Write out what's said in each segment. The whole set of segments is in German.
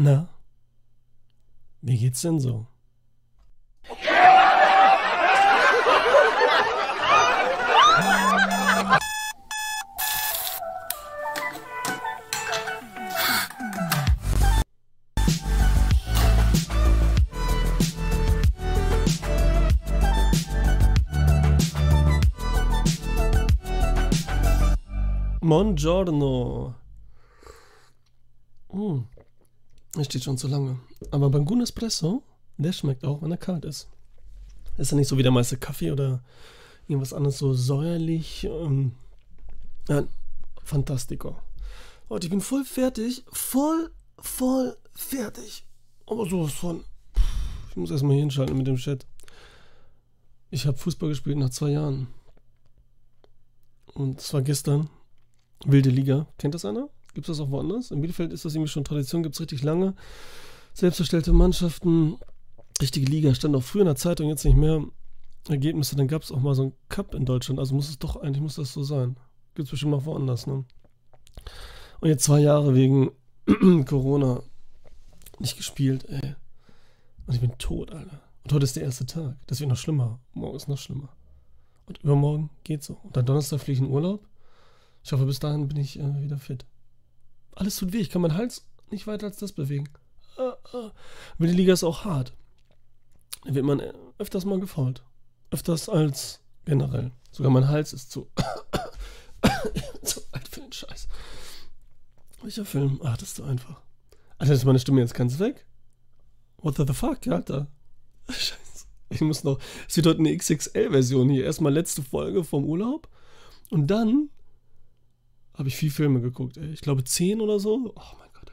Na? Wie geht's denn so? Buongiorno. Mm. Das steht schon zu lange. Aber guten Espresso, der schmeckt auch, wenn er kalt ist. Ist ja nicht so wie der meiste Kaffee oder irgendwas anderes so säuerlich. Ähm, ja, fantastico. Leute, ich bin voll fertig. Voll, voll fertig. Aber sowas von. Ich muss erstmal hier hinschalten mit dem Chat. Ich habe Fußball gespielt nach zwei Jahren. Und zwar gestern. Wilde Liga. Kennt das einer? Gibt es das auch woanders? In Bielefeld ist das irgendwie schon Tradition, gibt es richtig lange. Selbsterstellte Mannschaften, richtige Liga, stand auch früher in der Zeitung, jetzt nicht mehr. Ergebnisse, dann gab es auch mal so einen Cup in Deutschland. Also muss es doch, eigentlich muss das so sein. Gibt es bestimmt auch woanders, ne? Und jetzt zwei Jahre wegen Corona nicht gespielt, ey. Und ich bin tot, Alter. Und heute ist der erste Tag. Das wird noch schlimmer. Morgen ist noch schlimmer. Und übermorgen geht's so. Und dann Donnerstag fliege ich in Urlaub. Ich hoffe, bis dahin bin ich äh, wieder fit. Alles tut weh. Ich kann meinen Hals nicht weiter als das bewegen. Ah, ah. Aber die Liga ist auch hart. Da wird man äh, öfters mal gefault. Öfters als generell. Sogar mein Hals ist zu, zu alt für den Scheiß. Welcher Film? Ach, das ist so einfach. Alter, ist meine Stimme jetzt ganz weg? What the fuck, Alter? Scheiße. Ich muss noch. Es wird heute eine XXL-Version hier. Erstmal letzte Folge vom Urlaub. Und dann habe ich viel Filme geguckt, ey. Ich glaube zehn oder so. Oh mein Gott,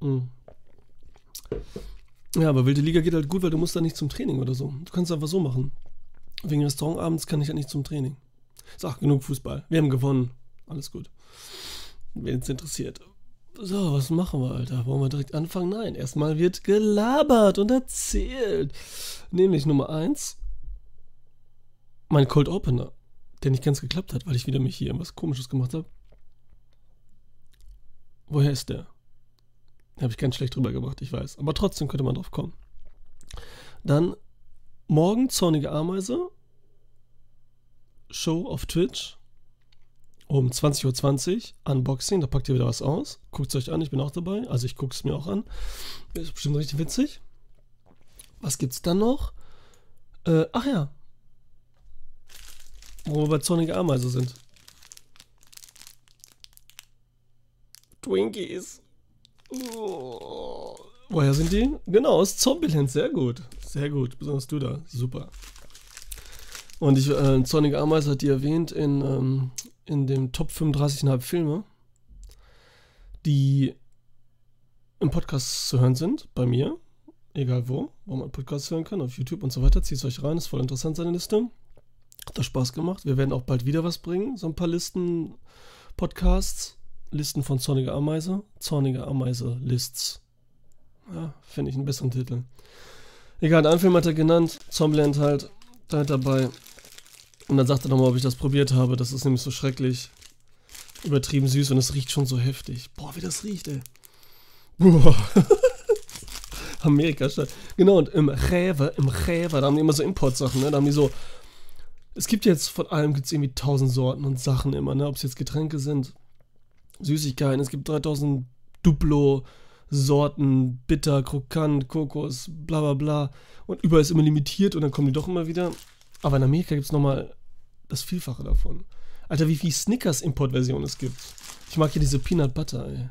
ey. Mhm. Ja, aber Wilde Liga geht halt gut, weil du musst da nicht zum Training oder so. Du kannst es einfach so machen. Wegen Restaurantabends kann ich ja nicht zum Training. Sag, genug Fußball. Wir haben gewonnen. Alles gut. Wen es interessiert. So, was machen wir, Alter? Wollen wir direkt anfangen? Nein, erstmal wird gelabert und erzählt. Nämlich Nummer eins. Mein Cold Opener der nicht ganz geklappt hat, weil ich wieder mich hier irgendwas komisches gemacht habe. Woher ist der? Habe ich ganz schlecht drüber gemacht, ich weiß. Aber trotzdem könnte man drauf kommen. Dann morgen zornige Ameise. Show auf Twitch. Um 20.20 Uhr. Unboxing. Da packt ihr wieder was aus. Guckt es euch an, ich bin auch dabei. Also ich gucke es mir auch an. Ist bestimmt richtig witzig. Was gibt's dann noch? Äh, ach ja, wo wir bei zornige Ameise sind. Twinkies. Oh. Woher sind die? Genau, aus Zombieland. Sehr gut. Sehr gut. Besonders du da. Super. Und ich, äh, Zornige Ameise hat die erwähnt in, ähm, in dem Top 35,5 Filme, die im Podcast zu hören sind, bei mir. Egal wo, wo man Podcasts hören kann, auf YouTube und so weiter. Zieht es euch rein, ist voll interessant, seine Liste. Hat da Spaß gemacht. Wir werden auch bald wieder was bringen. So ein paar Listen, Podcasts, Listen von Zornige Ameise. Zornige Ameise Lists. Ja, finde ich einen besseren Titel. Egal, einen Film hat er genannt. Zombieland halt. Da hat dabei. Und dann sagt er nochmal, ob ich das probiert habe. Das ist nämlich so schrecklich. Übertrieben süß und es riecht schon so heftig. Boah, wie das riecht, ey. Boah. Amerika statt. Genau, und im Rewe, im Rewe, da haben die immer so Importsachen, ne? Da haben die so es gibt jetzt von allem gibt's irgendwie tausend Sorten und Sachen immer, ne? Ob es jetzt Getränke sind, Süßigkeiten, es gibt 3000 Duplo Sorten, bitter, krokant, Kokos, bla bla bla. Und überall ist immer limitiert und dann kommen die doch immer wieder. Aber in Amerika gibt es nochmal das Vielfache davon. Alter, wie viel Snickers-Importversionen es gibt. Ich mag hier diese Peanut Butter, ey.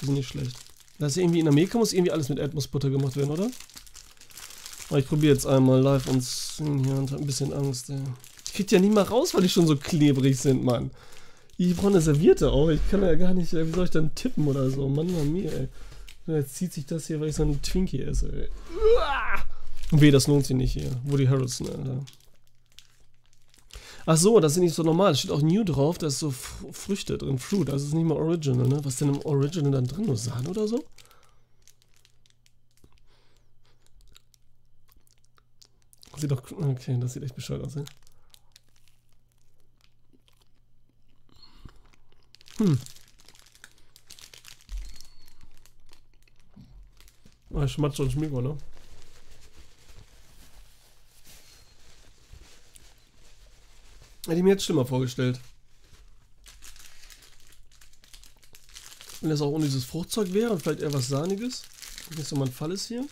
Die sind nicht schlecht. Das ist irgendwie in Amerika muss irgendwie alles mit Erdnussbutter gemacht werden, oder? Ich probiere jetzt einmal live und hier und hab ein bisschen Angst, ey. Ich krieg ja nicht mal raus, weil die schon so klebrig sind, Mann. Ich brauche eine Serviette auch. Ich kann ja gar nicht, wie soll ich dann tippen oder so? Mann, Mann, mir, ey. Jetzt zieht sich das hier, weil ich so einen Twinkie esse, ey. Weh, das lohnt sich nicht hier. Woody Harrelson, Alter. Ach so, das ist nicht so normal. Da steht auch New drauf, da ist so Früchte drin, Fruit. Also ist nicht mal Original, ne? Was ist denn im Original dann drin? Nur Sahne oder so? Sieht doch. Okay, das sieht echt bescheuert aus, ne? Hm. Ah, Schmatzer und Schmigo, ne? Hätte ich mir jetzt schlimmer vorgestellt. Wenn das auch ohne dieses Fruchtzeug wäre und vielleicht eher was Sahniges. Nicht so mein Fall ist hier.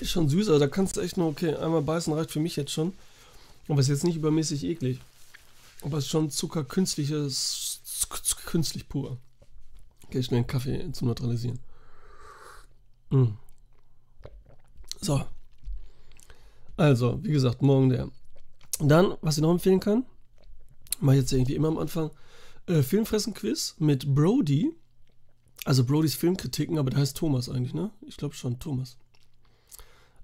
Ist schon süß, aber da kannst du echt nur, okay, einmal beißen reicht für mich jetzt schon. Aber ist jetzt nicht übermäßig eklig. Aber es ist schon Zucker künstliches, künstlich pur. Okay, schnell einen Kaffee zum Neutralisieren. Mm. So. Also, wie gesagt, morgen der. Dann, was ich noch empfehlen kann, mache ich jetzt irgendwie immer am Anfang, äh, Filmfressen-Quiz mit Brody. Also Brodys Filmkritiken, aber der heißt Thomas eigentlich, ne? Ich glaube schon, Thomas.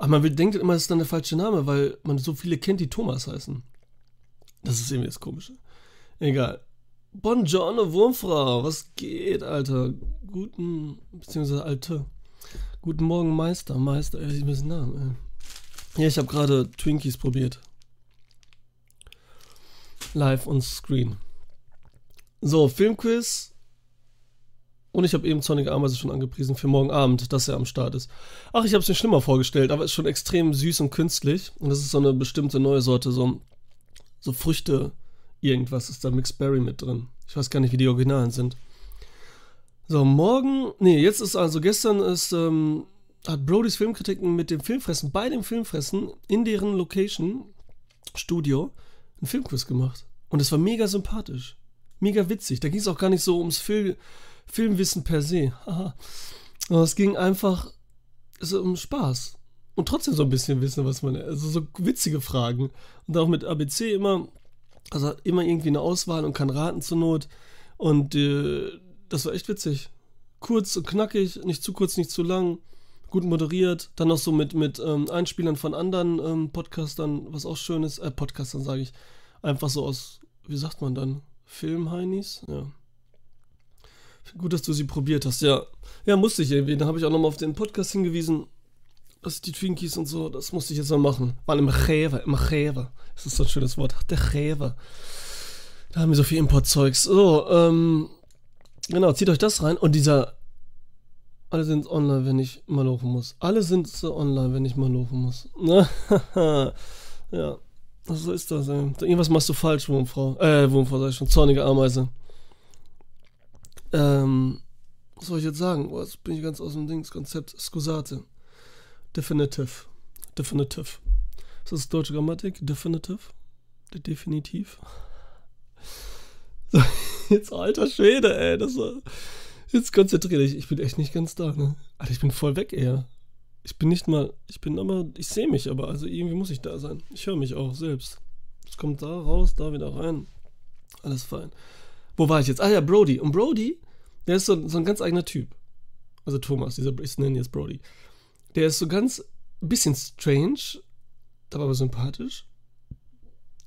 Ach, man denkt immer, das ist dann der falsche Name, weil man so viele kennt, die Thomas heißen. Das ist irgendwie das Komische. Egal. Buongiorno, Wurmfrau. Was geht, Alter? Guten, beziehungsweise Alte. Guten Morgen, Meister. Meister, ich weiß Namen, ey. Ja, ich habe gerade Twinkies probiert. Live on Screen. So, Filmquiz. Und ich habe eben Sonic Ameise schon angepriesen für morgen Abend, dass er am Start ist. Ach, ich habe es mir schlimmer vorgestellt, aber es ist schon extrem süß und künstlich. Und das ist so eine bestimmte neue Sorte, so, so Früchte, irgendwas ist da Mixed Berry mit drin. Ich weiß gar nicht, wie die Originalen sind. So, morgen, nee, jetzt ist also gestern ist, ähm, hat Brodys Filmkritiken mit dem Filmfressen, bei dem Filmfressen, in deren Location, Studio, einen Filmquiz gemacht. Und es war mega sympathisch. Mega witzig. Da ging es auch gar nicht so ums Fil Filmwissen per se. es ging einfach so um Spaß. Und trotzdem so ein bisschen wissen, was man. Also so witzige Fragen. Und auch mit ABC immer. Also immer irgendwie eine Auswahl und kann raten zur Not. Und äh, das war echt witzig. Kurz und knackig, nicht zu kurz, nicht zu lang. Gut moderiert. Dann noch so mit, mit ähm, Einspielern von anderen ähm, Podcastern, was auch schön ist. Äh, Podcastern sage ich. Einfach so aus, wie sagt man dann? Filmheinis? Ja. Gut, dass du sie probiert hast. Ja, ja musste ich irgendwie. Da habe ich auch nochmal auf den Podcast hingewiesen, dass die Twinkies und so, das musste ich jetzt mal machen. Weil im Rewe, im Rewe. Das ist so ein schönes Wort. Der Rewe. Da haben wir so viel Importzeugs. So, ähm, genau, zieht euch das rein. Und dieser, alle sind online, wenn ich mal laufen muss. Alle sind so online, wenn ich mal laufen muss. ja, so ist das, ey. Irgendwas machst du falsch, Wurmfrau. Äh, Wurmfrau, sag ich schon. Zornige Ameise. Ähm, was soll ich jetzt sagen? Oh, jetzt bin ich ganz aus dem Dings. Konzept. Scusate. Definitive. Definitive. Ist das deutsche Grammatik? Definitive? Definitiv? So, jetzt alter Schwede, ey. Das war, jetzt konzentriere dich. Ich bin echt nicht ganz da, ne? Alter, ich bin voll weg eher. Ich bin nicht mal, ich bin aber, ich sehe mich aber, also irgendwie muss ich da sein. Ich höre mich auch selbst. Es kommt da raus, da wieder rein. Alles fein. Wo war ich jetzt? Ah ja, Brody. Und Brody, der ist so, so ein ganz eigener Typ. Also Thomas, dieser, ich nenne jetzt Brody. Der ist so ganz, ein bisschen strange, aber sympathisch.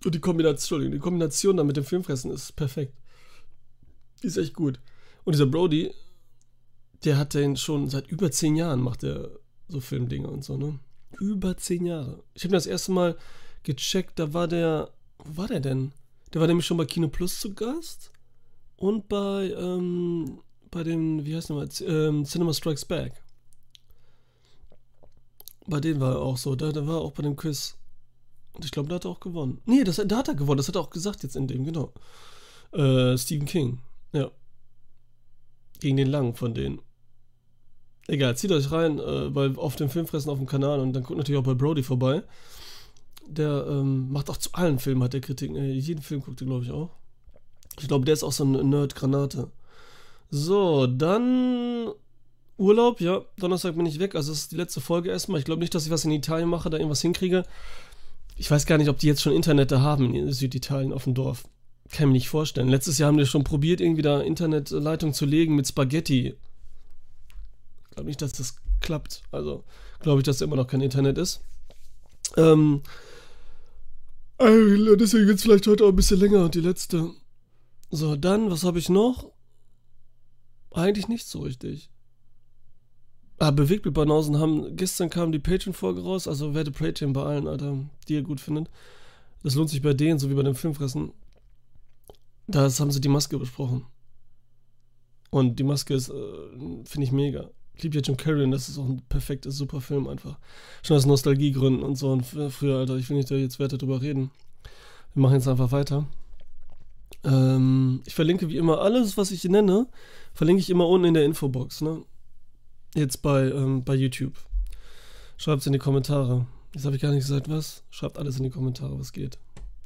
Und die Kombination, die Kombination dann mit dem Filmfressen ist perfekt. Die ist echt gut. Und dieser Brody, der hat den schon seit über zehn Jahren, macht er so Filmdinge und so, ne? Über zehn Jahre. Ich habe das erste Mal gecheckt, da war der, wo war der denn? Der war nämlich schon bei Kino Plus zu Gast und bei, ähm, bei dem, wie heißt der mal, ähm, Cinema Strikes Back. Bei denen war er auch so, da, da war er auch bei dem Quiz. Und ich glaube, da hat er auch gewonnen. Nee, das, da hat er gewonnen, das hat er auch gesagt jetzt in dem, genau. Äh, Stephen King, ja. Gegen den Langen von denen. Egal, zieht euch rein, äh, weil auf dem Filmfressen auf dem Kanal und dann guckt natürlich auch bei Brody vorbei. Der ähm, macht auch zu allen Filmen, hat der Kritiken. Äh, jeden Film guckt er, glaube ich, auch. Ich glaube, der ist auch so eine Nerd-Granate. So, dann Urlaub, ja. Donnerstag bin ich weg. Also, das ist die letzte Folge erstmal. Ich glaube nicht, dass ich was in Italien mache, da irgendwas hinkriege. Ich weiß gar nicht, ob die jetzt schon Internet da haben in Süditalien auf dem Dorf. Kann ich mir nicht vorstellen. Letztes Jahr haben die schon probiert, irgendwie da Internetleitung zu legen mit Spaghetti. Ich glaube nicht, dass das klappt. Also, glaube ich, dass da immer noch kein Internet ist. Ähm. Deswegen wird es vielleicht heute auch ein bisschen länger, die letzte. So, dann, was habe ich noch? Eigentlich nicht so richtig. Ah, Bewegtbildbanausen haben, gestern kam die Patreon-Folge raus, also werde Patreon bei allen, Alter, die ihr gut findet. Das lohnt sich bei denen, so wie bei dem Filmfressen. Da haben sie die Maske besprochen. Und die Maske ist, äh, finde ich mega. Ich liebe ja Jim Carrey und das ist auch ein perfekter, super Film einfach. Schon aus Nostalgiegründen und so. Und früher, Alter, ich will nicht da jetzt weiter drüber reden. Wir machen jetzt einfach weiter. Ähm, ich verlinke wie immer alles, was ich nenne, verlinke ich immer unten in der Infobox, ne? Jetzt bei, ähm, bei YouTube. Schreibt es in die Kommentare. Jetzt habe ich gar nicht gesagt, was. Schreibt alles in die Kommentare, was geht.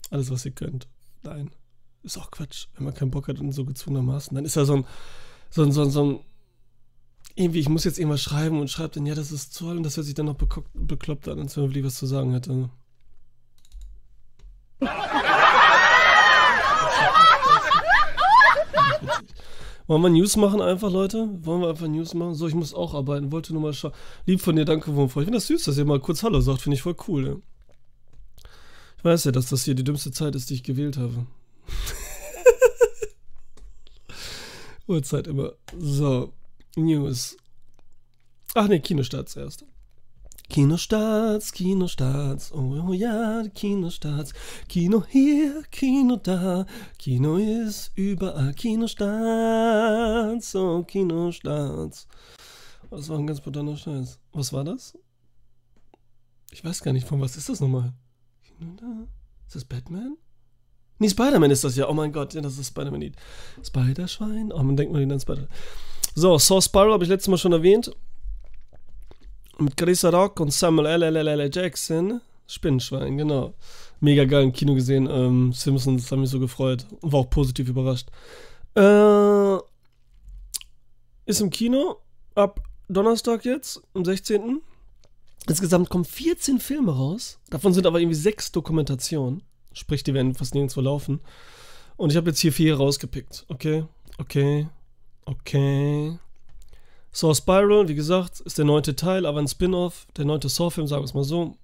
Alles, was ihr könnt. Nein. Ist auch Quatsch. Wenn man keinen Bock hat und so gezwungenermaßen, dann ist ja so ein, so ein, so ein, so ein irgendwie, ich muss jetzt irgendwas schreiben und schreibt dann, ja, das ist toll und das hört sich dann noch bekloppt an, als wenn man wirklich was zu sagen hätte. Wollen wir News machen einfach, Leute? Wollen wir einfach News machen? So, ich muss auch arbeiten. Wollte nur mal schauen. Lieb von dir, danke, Wurmfrau. Ich finde das süß, dass ihr mal kurz Hallo sagt. Finde ich voll cool. Ja. Ich weiß ja, dass das hier die dümmste Zeit ist, die ich gewählt habe. Uhrzeit immer. So, News. Ach ne, Kinostart zuerst. Kinostarts, Kinostarts, oh, oh ja, Kinostarts. Kino hier, Kino da, Kino ist überall. Kinostarts, oh, Kinostarts. Das war ein ganz brutaler Scheiß. Was war das? Ich weiß gar nicht, von was ist das nochmal? Kino da? Ist das Batman? Nee, Spider-Man ist das ja. Oh mein Gott, ja, das ist Spider-Man. Spider-Schwein? Oh, man denkt mal an Spider. So, Saw Spiral habe ich letztes Mal schon erwähnt mit Chris Rock und Samuel L. L. L. Jackson. Spinnenschwein, genau. Mega geil im Kino gesehen. Ähm, Simpsons hat mich so gefreut und war auch positiv überrascht. Äh, ist im Kino ab Donnerstag jetzt, am 16. Insgesamt kommen 14 Filme raus. Davon sind aber irgendwie sechs Dokumentationen. Sprich, die werden fast nirgendwo laufen. Und ich habe jetzt hier vier rausgepickt. Okay, okay, okay, Saw Spiral, wie gesagt, ist der neunte Teil, aber ein Spin-off, der neunte Saw-Film, sagen wir es mal so.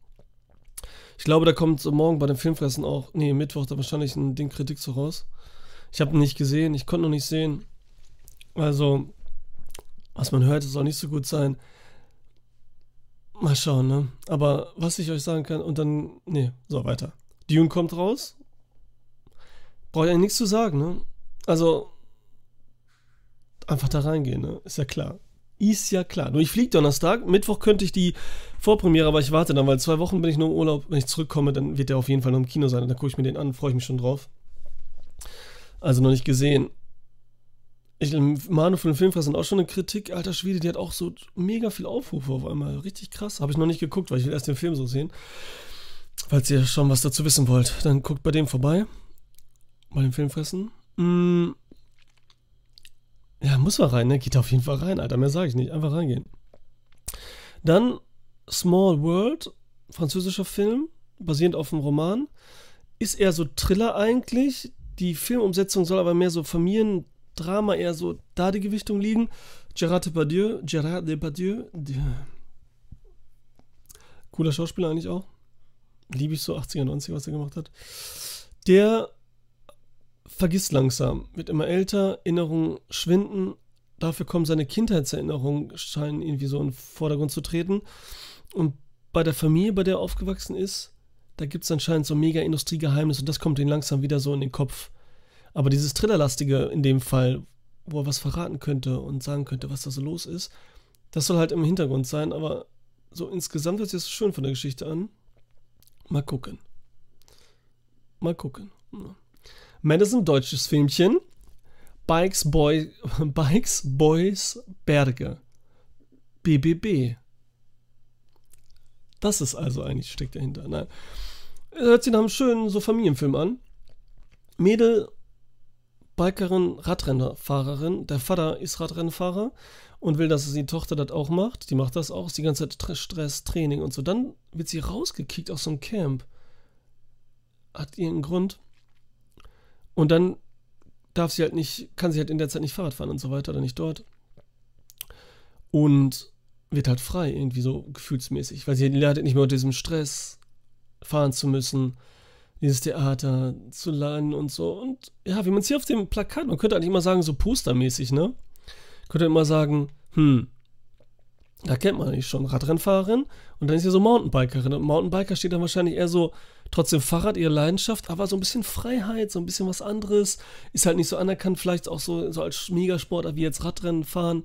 Ich glaube, da kommt morgen bei den Filmfressen auch, nee, Mittwoch da wahrscheinlich ein Ding Kritik so raus. Ich habe ihn nicht gesehen, ich konnte noch nicht sehen. Also, was man hört, soll nicht so gut sein. Mal schauen, ne? Aber was ich euch sagen kann, und dann, nee, so, weiter. Dune kommt raus. Brauche ich eigentlich nichts zu sagen, ne? Also, einfach da reingehen, ne? Ist ja klar. Ist ja klar. Nur ich fliege Donnerstag. Mittwoch könnte ich die Vorpremiere, aber ich warte dann, weil zwei Wochen bin ich nur im Urlaub. Wenn ich zurückkomme, dann wird der auf jeden Fall noch im Kino sein. dann gucke ich mir den an, freue ich mich schon drauf. Also noch nicht gesehen. Ich, Manu von den Filmfress auch schon eine Kritik. Alter Schwede, die hat auch so mega viel Aufrufe auf einmal. Richtig krass. Habe ich noch nicht geguckt, weil ich will erst den Film so sehen. Falls ihr schon was dazu wissen wollt, dann guckt bei dem vorbei. Bei den Filmfressen. Mmh. Ja, muss man rein, ne? Geht auf jeden Fall rein, Alter. Mehr sage ich nicht. Einfach reingehen. Dann Small World, französischer Film, basierend auf einem Roman. Ist eher so Thriller eigentlich. Die Filmumsetzung soll aber mehr so Familiendrama, eher so da die Gewichtung liegen. Gerard Depardieu, Gerard Depardieu, cooler Schauspieler eigentlich auch. Liebe ich so 80er, 90er, was er gemacht hat. Der vergisst langsam, wird immer älter, Erinnerungen schwinden, dafür kommen seine Kindheitserinnerungen, scheinen irgendwie so in den Vordergrund zu treten. Und bei der Familie, bei der er aufgewachsen ist, da gibt es anscheinend so mega Industriegeheimnis und das kommt ihm langsam wieder so in den Kopf. Aber dieses Thrillerlastige in dem Fall, wo er was verraten könnte und sagen könnte, was da so los ist, das soll halt im Hintergrund sein, aber so insgesamt hört sich das schön von der Geschichte an. Mal gucken. Mal gucken. Ja. Madison, deutsches Filmchen. Bikes, Boy, Bikes Boys Berge. BBB. Das ist also eigentlich, steckt dahinter. Nein. Hört sich nach einem schönen so Familienfilm an. Mädel, Bikerin, Radrennfahrerin. Der Vater ist Radrennfahrer und will, dass die Tochter das auch macht. Die macht das auch, ist die ganze Zeit Stress, Training und so. Dann wird sie rausgekickt aus so einem Camp. Hat ihren Grund. Und dann darf sie halt nicht, kann sie halt in der Zeit nicht Fahrrad fahren und so weiter oder nicht dort. Und wird halt frei, irgendwie so gefühlsmäßig, weil sie lernt nicht mehr unter diesem Stress fahren zu müssen, dieses Theater zu lernen und so. Und ja, wie man es hier auf dem Plakat, man könnte eigentlich immer sagen, so postermäßig, ne? Könnte immer sagen, hm, Da kennt man eigentlich schon Radrennfahrerin und dann ist sie so Mountainbikerin. Und Mountainbiker steht dann wahrscheinlich eher so, trotzdem Fahrrad, ihre Leidenschaft, aber so ein bisschen Freiheit, so ein bisschen was anderes. Ist halt nicht so anerkannt, vielleicht auch so, so als Megasportler wie jetzt Radrennen fahren.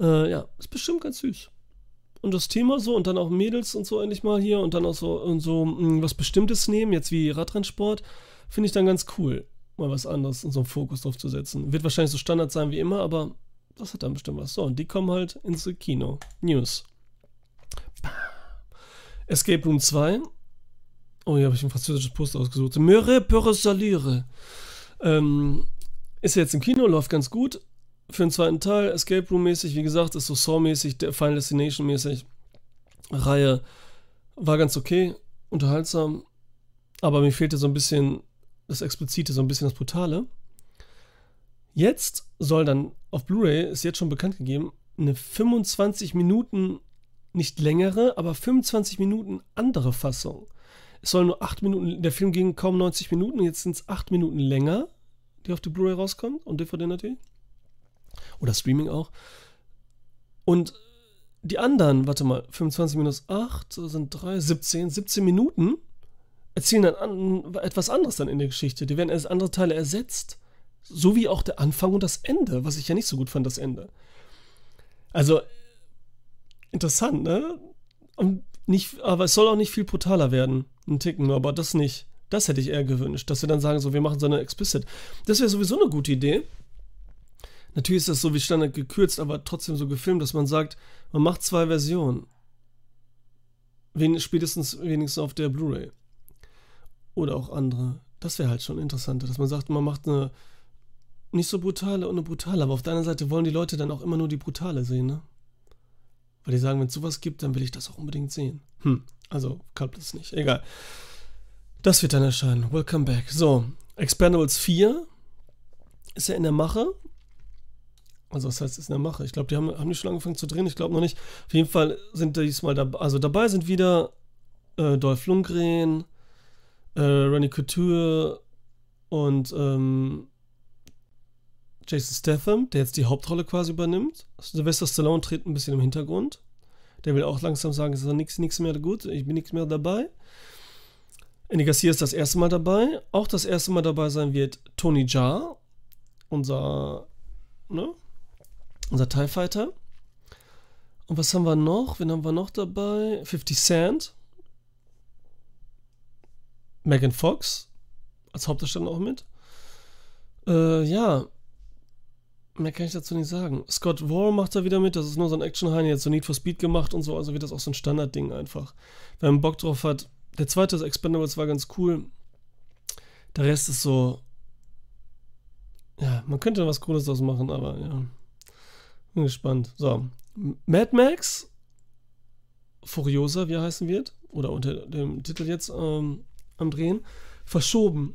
Äh, ja, ist bestimmt ganz süß. Und das Thema so und dann auch Mädels und so endlich mal hier und dann auch so, und so mh, hm, was Bestimmtes nehmen, jetzt wie Radrennsport, finde ich dann ganz cool, mal was anderes und so einen Fokus drauf zu setzen. Wird wahrscheinlich so Standard sein wie immer, aber das hat dann bestimmt was. So, und die kommen halt ins Kino. News. Escape Room 2. Oh, hier habe ich ein französisches Post ausgesucht. Meure pour salire. Ähm, ist jetzt im Kino, läuft ganz gut. Für den zweiten Teil, Escape Room-mäßig, wie gesagt, ist so Saw-mäßig, Final Destination-mäßig. Reihe war ganz okay, unterhaltsam. Aber mir fehlte so ein bisschen das Explizite, so ein bisschen das Brutale. Jetzt soll dann auf Blu-ray, ist jetzt schon bekannt gegeben, eine 25 Minuten, nicht längere, aber 25 Minuten andere Fassung. Es soll nur 8 Minuten, der Film ging kaum 90 Minuten, jetzt sind es 8 Minuten länger, die auf die Blu-ray rauskommen und DVD natürlich. Oder Streaming auch. Und die anderen, warte mal, 25 minus 8 sind 3, 17, 17 Minuten erzählen dann an, etwas anderes dann in der Geschichte. Die werden als andere Teile ersetzt. So wie auch der Anfang und das Ende, was ich ja nicht so gut fand, das Ende. Also, interessant, ne? Und nicht, aber es soll auch nicht viel brutaler werden. Ein Ticken aber das nicht. Das hätte ich eher gewünscht, dass wir dann sagen, so, wir machen so eine Explicit. Das wäre sowieso eine gute Idee. Natürlich ist das so wie Standard gekürzt, aber trotzdem so gefilmt, dass man sagt, man macht zwei Versionen. Wen, spätestens wenigstens auf der Blu-ray. Oder auch andere. Das wäre halt schon interessanter, dass man sagt, man macht eine nicht so brutale und eine brutale, aber auf der anderen Seite wollen die Leute dann auch immer nur die brutale sehen, ne? Weil die sagen, wenn es sowas gibt, dann will ich das auch unbedingt sehen. Hm, also klappt das nicht. Egal. Das wird dann erscheinen. Welcome back. So, Expendables 4 ist ja in der Mache. Also was heißt ist in der Mache? Ich glaube, die haben, haben die schon angefangen zu drehen. Ich glaube noch nicht. Auf jeden Fall sind diesmal dabei. Also dabei sind wieder äh, Dolph Lundgren, äh, Rennie Couture und ähm, Jason Statham, der jetzt die Hauptrolle quasi übernimmt. Sylvester Stallone tritt ein bisschen im Hintergrund. Der will auch langsam sagen, es ist nichts, nichts mehr gut, ich bin nichts mehr dabei. Andy Garcia ist das erste Mal dabei. Auch das erste Mal dabei sein wird Tony Jaa, unser, ne, unser TIE Fighter. Und was haben wir noch? Wen haben wir noch dabei? 50 Cent. Megan Fox als Hauptdarsteller auch mit. Äh, ja, Mehr kann ich dazu nicht sagen. Scott Wall macht da wieder mit, das ist nur so ein Action-Heini, jetzt so Need for Speed gemacht und so, also wird das auch so ein Standardding einfach. Wenn man Bock drauf hat. Der zweite, das Expendables, war ganz cool. Der Rest ist so. Ja, man könnte was Cooles draus machen, aber ja. Bin gespannt. So. Mad Max Furiosa, wie er heißen wird, oder unter dem Titel jetzt ähm, am Drehen, verschoben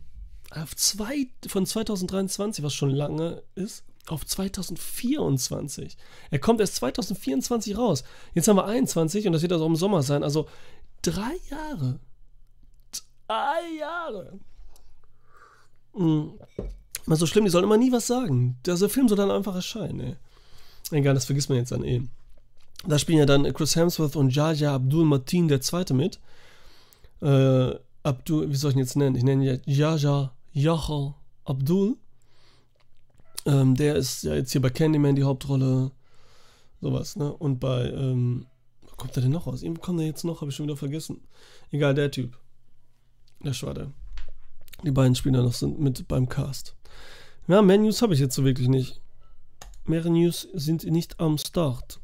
auf zwei, von 2023, was schon lange ist, auf 2024. Er kommt erst 2024 raus. Jetzt haben wir 21 und das wird also im Sommer sein. Also drei Jahre. Drei Jahre. Mhm. Immer so schlimm, die sollen immer nie was sagen. Der Film soll dann einfach erscheinen. Ey. Egal, das vergisst man jetzt dann eh. Da spielen ja dann Chris Hemsworth und Jaja Abdul Martin der Zweite mit. Äh, Abdul, wie soll ich ihn jetzt nennen? Ich nenne ihn Jaja Yahal Abdul. Ähm, der ist ja jetzt hier bei Candyman die Hauptrolle. Sowas, ne? Und bei, ähm, wo kommt der denn noch aus? Ihm kommt der jetzt noch, habe ich schon wieder vergessen. Egal, der Typ. Der Schwader. Die beiden Spieler noch sind mit beim Cast. Ja, mehr News habe ich jetzt so wirklich nicht. Mehr News sind nicht am Start.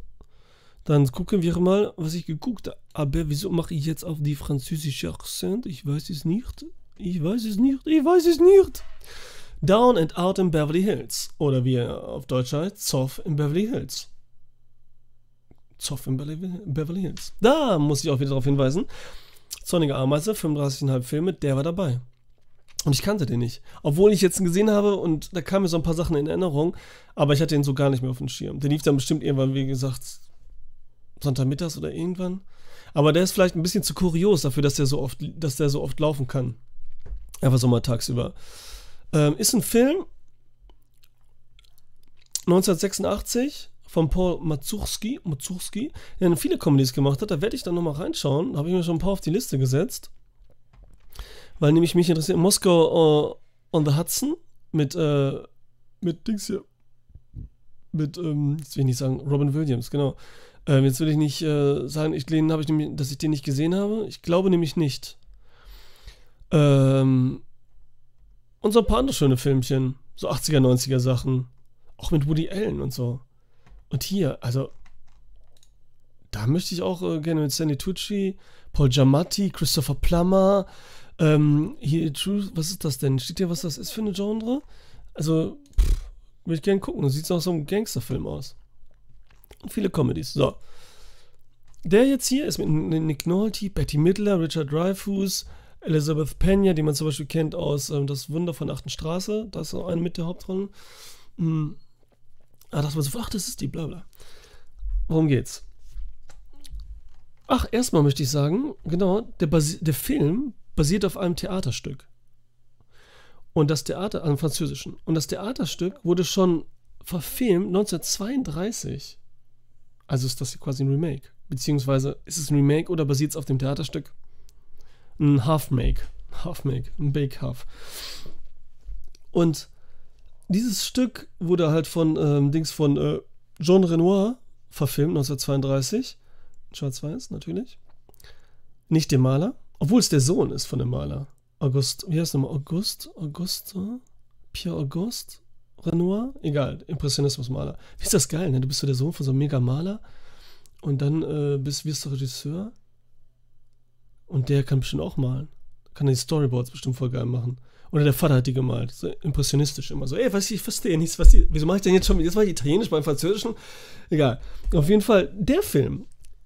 Dann gucken wir mal, was ich geguckt habe. Wieso mache ich jetzt auf die französische Akzent? Ich weiß es nicht. Ich weiß es nicht. Ich weiß es nicht. Down and Out in Beverly Hills. Oder wie er auf Deutsch heißt, Zoff in Beverly Hills. Zoff in Beverly Hills. Da muss ich auch wieder darauf hinweisen. Zornige Ameise, 35,5 Filme, der war dabei. Und ich kannte den nicht. Obwohl ich jetzt ihn gesehen habe und da kamen mir so ein paar Sachen in Erinnerung, aber ich hatte ihn so gar nicht mehr auf dem Schirm. Der lief dann bestimmt irgendwann, wie gesagt, Sonntagmittags oder irgendwann. Aber der ist vielleicht ein bisschen zu kurios dafür, dass der so oft, dass der so oft laufen kann. Einfach so mal tagsüber. Ähm, ist ein Film 1986 von Paul Mazursky, Mazursky, der viele Comedies gemacht hat. Da werde ich dann nochmal reinschauen. Da habe ich mir schon ein paar auf die Liste gesetzt. Weil nämlich mich interessiert Moskau uh, on the Hudson mit, äh, mit Dings hier. Mit, ähm, jetzt will ich nicht sagen, Robin Williams, genau. Ähm, jetzt will ich nicht äh, sagen, ich, den ich nämlich, dass ich den nicht gesehen habe. Ich glaube nämlich nicht. Ähm, und so ein paar andere schöne Filmchen. So 80er, 90er Sachen. Auch mit Woody Allen und so. Und hier, also, da möchte ich auch äh, gerne mit Sandy Tucci, Paul Giamatti, Christopher Plummer, ähm, hier, True, was ist das denn? Steht hier, was das ist für eine Genre? Also, pff, würde ich gerne gucken. Das sieht aus so einem Gangsterfilm aus. Und viele Comedies. So. Der jetzt hier ist mit Nick Nolte, Betty Midler, Richard Dreyfuss, Elizabeth Pena, die man zum Beispiel kennt aus ähm, Das Wunder von Achten Straße. Da ist auch eine mit der Hauptrolle. Hm. Ah, dachte man so, ach, das ist die, bla bla. Worum geht's? Ach, erstmal möchte ich sagen, genau, der, Basi der Film basiert auf einem Theaterstück. Und das Theater, einem französischen. Und das Theaterstück wurde schon verfilmt 1932. Also ist das quasi ein Remake. Beziehungsweise ist es ein Remake oder basiert es auf dem Theaterstück? Ein Half-Make. Half-Make. Ein Bake-Half. Und dieses Stück wurde halt von ähm, Dings von äh, Jean Renoir verfilmt, 1932. Schwarz-Weiß, natürlich. Nicht dem Maler. Obwohl es der Sohn ist von dem Maler. August, wie heißt der nochmal? August? Auguste? Pierre Auguste? Renoir? Egal, Impressionismusmaler. Wie ist das geil, ne? Du bist so der Sohn von so einem Mega-Maler und dann äh, bist, wirst du Regisseur und der kann bestimmt auch malen. Kann die Storyboards bestimmt voll geil machen. Oder der Vater hat die gemalt. So impressionistisch immer so. Ey, was ich verstehe nichts. Was wieso mache ich denn jetzt schon? Jetzt war ich Italienisch beim Französischen. Egal. Auf jeden Fall, der Film,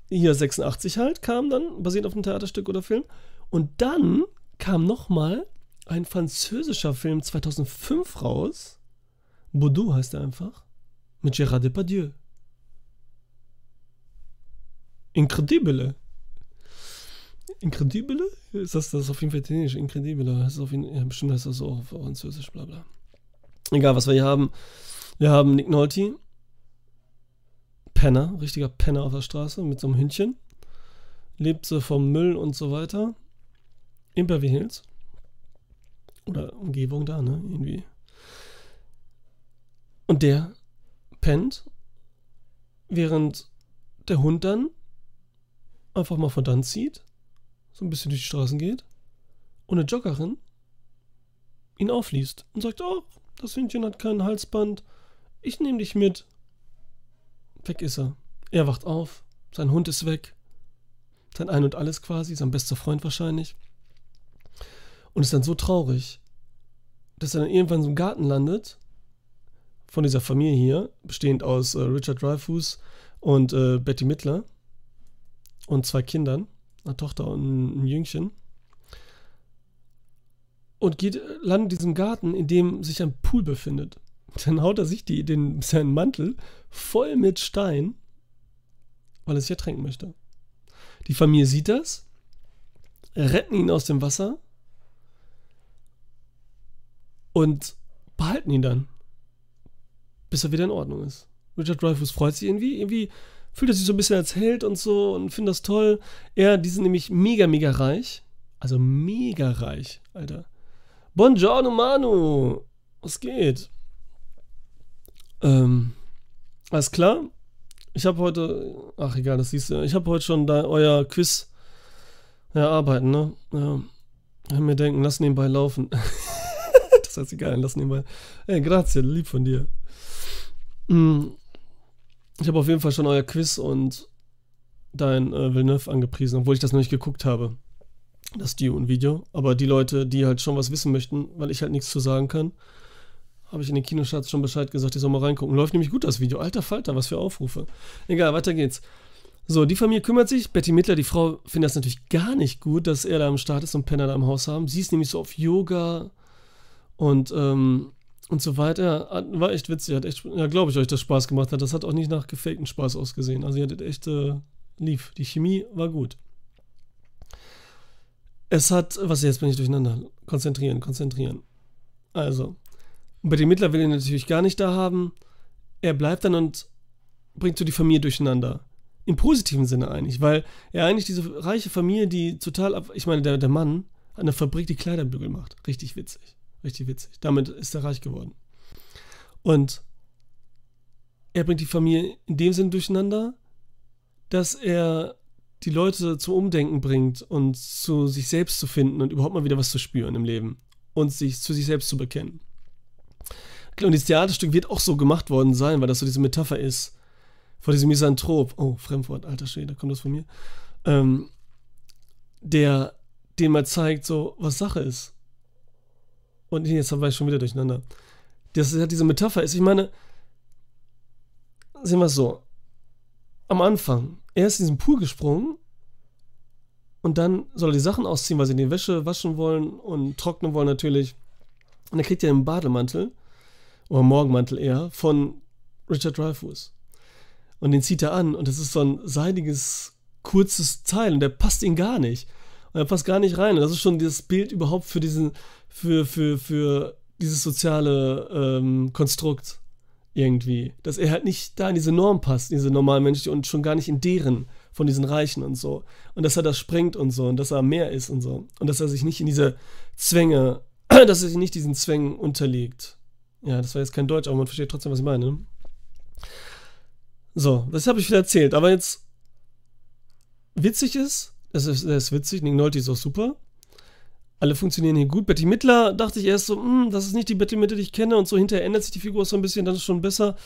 hier 86 halt, kam dann, basiert auf einem Theaterstück oder Film. Und dann kam nochmal ein französischer Film 2005 raus. Baudou heißt er einfach. Mit Gérard Depardieu. Incredibile. Incredibile? Ist das, das ist auf jeden Fall italienisch? Incredibile. Das ist auf jeden, ja, bestimmt heißt das so auf Französisch, bla bla. Egal, was wir hier haben. Wir haben Nick Nolte. Penner, richtiger Penner auf der Straße mit so einem Hündchen. Lebt sie vom Müll und so weiter. In Beverly Hills. Oder Umgebung da, ne? Irgendwie. Und der pennt, während der Hund dann einfach mal von dann zieht, so ein bisschen durch die Straßen geht und eine Joggerin ihn aufliest und sagt, oh, das Hündchen hat kein Halsband, ich nehme dich mit. Weg ist er. Er wacht auf, sein Hund ist weg, sein Ein und Alles quasi, sein bester Freund wahrscheinlich. Und ist dann so traurig, dass er dann irgendwann so einem Garten landet, von dieser Familie hier, bestehend aus äh, Richard Dreyfuss und äh, Betty Mittler und zwei Kindern, eine Tochter und ein Jüngchen. Und geht, landet in diesem Garten, in dem sich ein Pool befindet. Dann haut er sich die, den, seinen Mantel voll mit Stein, weil er sich ertränken möchte. Die Familie sieht das, retten ihn aus dem Wasser und behalten ihn dann, bis er wieder in Ordnung ist. Richard Dreyfuss freut sich irgendwie, irgendwie fühlt er sich so ein bisschen als Held und so und findet das toll. Er, die sind nämlich mega, mega reich. Also mega reich, Alter. Buongiorno, Manu. Was geht? Ähm, alles klar? Ich habe heute, ach egal, das siehst du, ich habe heute schon da euer Quiz erarbeiten, ne? Ja. Ich mir denken, lass nebenbei laufen. das heißt egal, lass nebenbei. Ey, grazie, lieb von dir. Hm. Ich habe auf jeden Fall schon euer Quiz und dein äh, Villeneuve angepriesen, obwohl ich das noch nicht geguckt habe. Das Dune-Video. Aber die Leute, die halt schon was wissen möchten, weil ich halt nichts zu sagen kann, habe ich in den Kinostarts schon Bescheid gesagt, die sollen mal reingucken. Läuft nämlich gut das Video. Alter Falter, was für Aufrufe. Egal, weiter geht's. So, die Familie kümmert sich. Betty Mittler, die Frau, findet das natürlich gar nicht gut, dass er da am Start ist und Penner da im Haus haben. Sie ist nämlich so auf Yoga und, ähm, und so weiter. War echt witzig. Hat echt, ja, glaube ich euch, dass Spaß gemacht hat. Das hat auch nicht nach gefakten Spaß ausgesehen. Also, ihr hattet echt äh, lief. Die Chemie war gut. Es hat, was jetzt bin ich durcheinander. Konzentrieren, konzentrieren. Also, bei den Mittler will er natürlich gar nicht da haben. Er bleibt dann und bringt so die Familie durcheinander. Im positiven Sinne eigentlich, weil er eigentlich diese reiche Familie, die total ab. Ich meine, der, der Mann hat eine Fabrik, die Kleiderbügel macht. Richtig witzig. Richtig witzig. Damit ist er reich geworden. Und er bringt die Familie in dem Sinne durcheinander, dass er die Leute zum Umdenken bringt und zu sich selbst zu finden und überhaupt mal wieder was zu spüren im Leben und sich zu sich selbst zu bekennen. Und dieses Theaterstück wird auch so gemacht worden sein, weil das so diese Metapher ist vor diesem Misanthrop. Oh, Fremdwort, alter Schwede, da kommt das von mir. Ähm, der dem mal zeigt, so, was Sache ist. Und jetzt war ich schon wieder durcheinander. Das ja diese Metapher ist, ich meine, sehen wir es so. Am Anfang, er ist in diesen Pool gesprungen und dann soll er die Sachen ausziehen, weil sie die Wäsche waschen wollen und trocknen wollen natürlich. Und dann kriegt er einen Bademantel, oder Morgenmantel eher, von Richard Dreyfuss. Und den zieht er an und das ist so ein seidiges, kurzes Teil und der passt ihn gar nicht. Und er passt gar nicht rein. Und das ist schon das Bild überhaupt für diesen, für, für, für dieses soziale ähm, Konstrukt irgendwie. Dass er halt nicht da in diese Norm passt, diese normalen Menschen und schon gar nicht in deren von diesen Reichen und so. Und dass er das sprengt und so und dass er mehr ist und so. Und dass er sich nicht in diese Zwänge, dass er sich nicht diesen Zwängen unterliegt. Ja, das war jetzt kein Deutsch, aber man versteht trotzdem, was ich meine. So, das habe ich wieder erzählt. Aber jetzt witzig ist, es ist, ist witzig, Nick Nolte ist auch super. Alle funktionieren hier gut. Betty Mittler dachte ich erst so, hm, das ist nicht die Betty Mittler, die ich kenne. Und so hinterher ändert sich die Figur so ein bisschen, dann ist schon besser.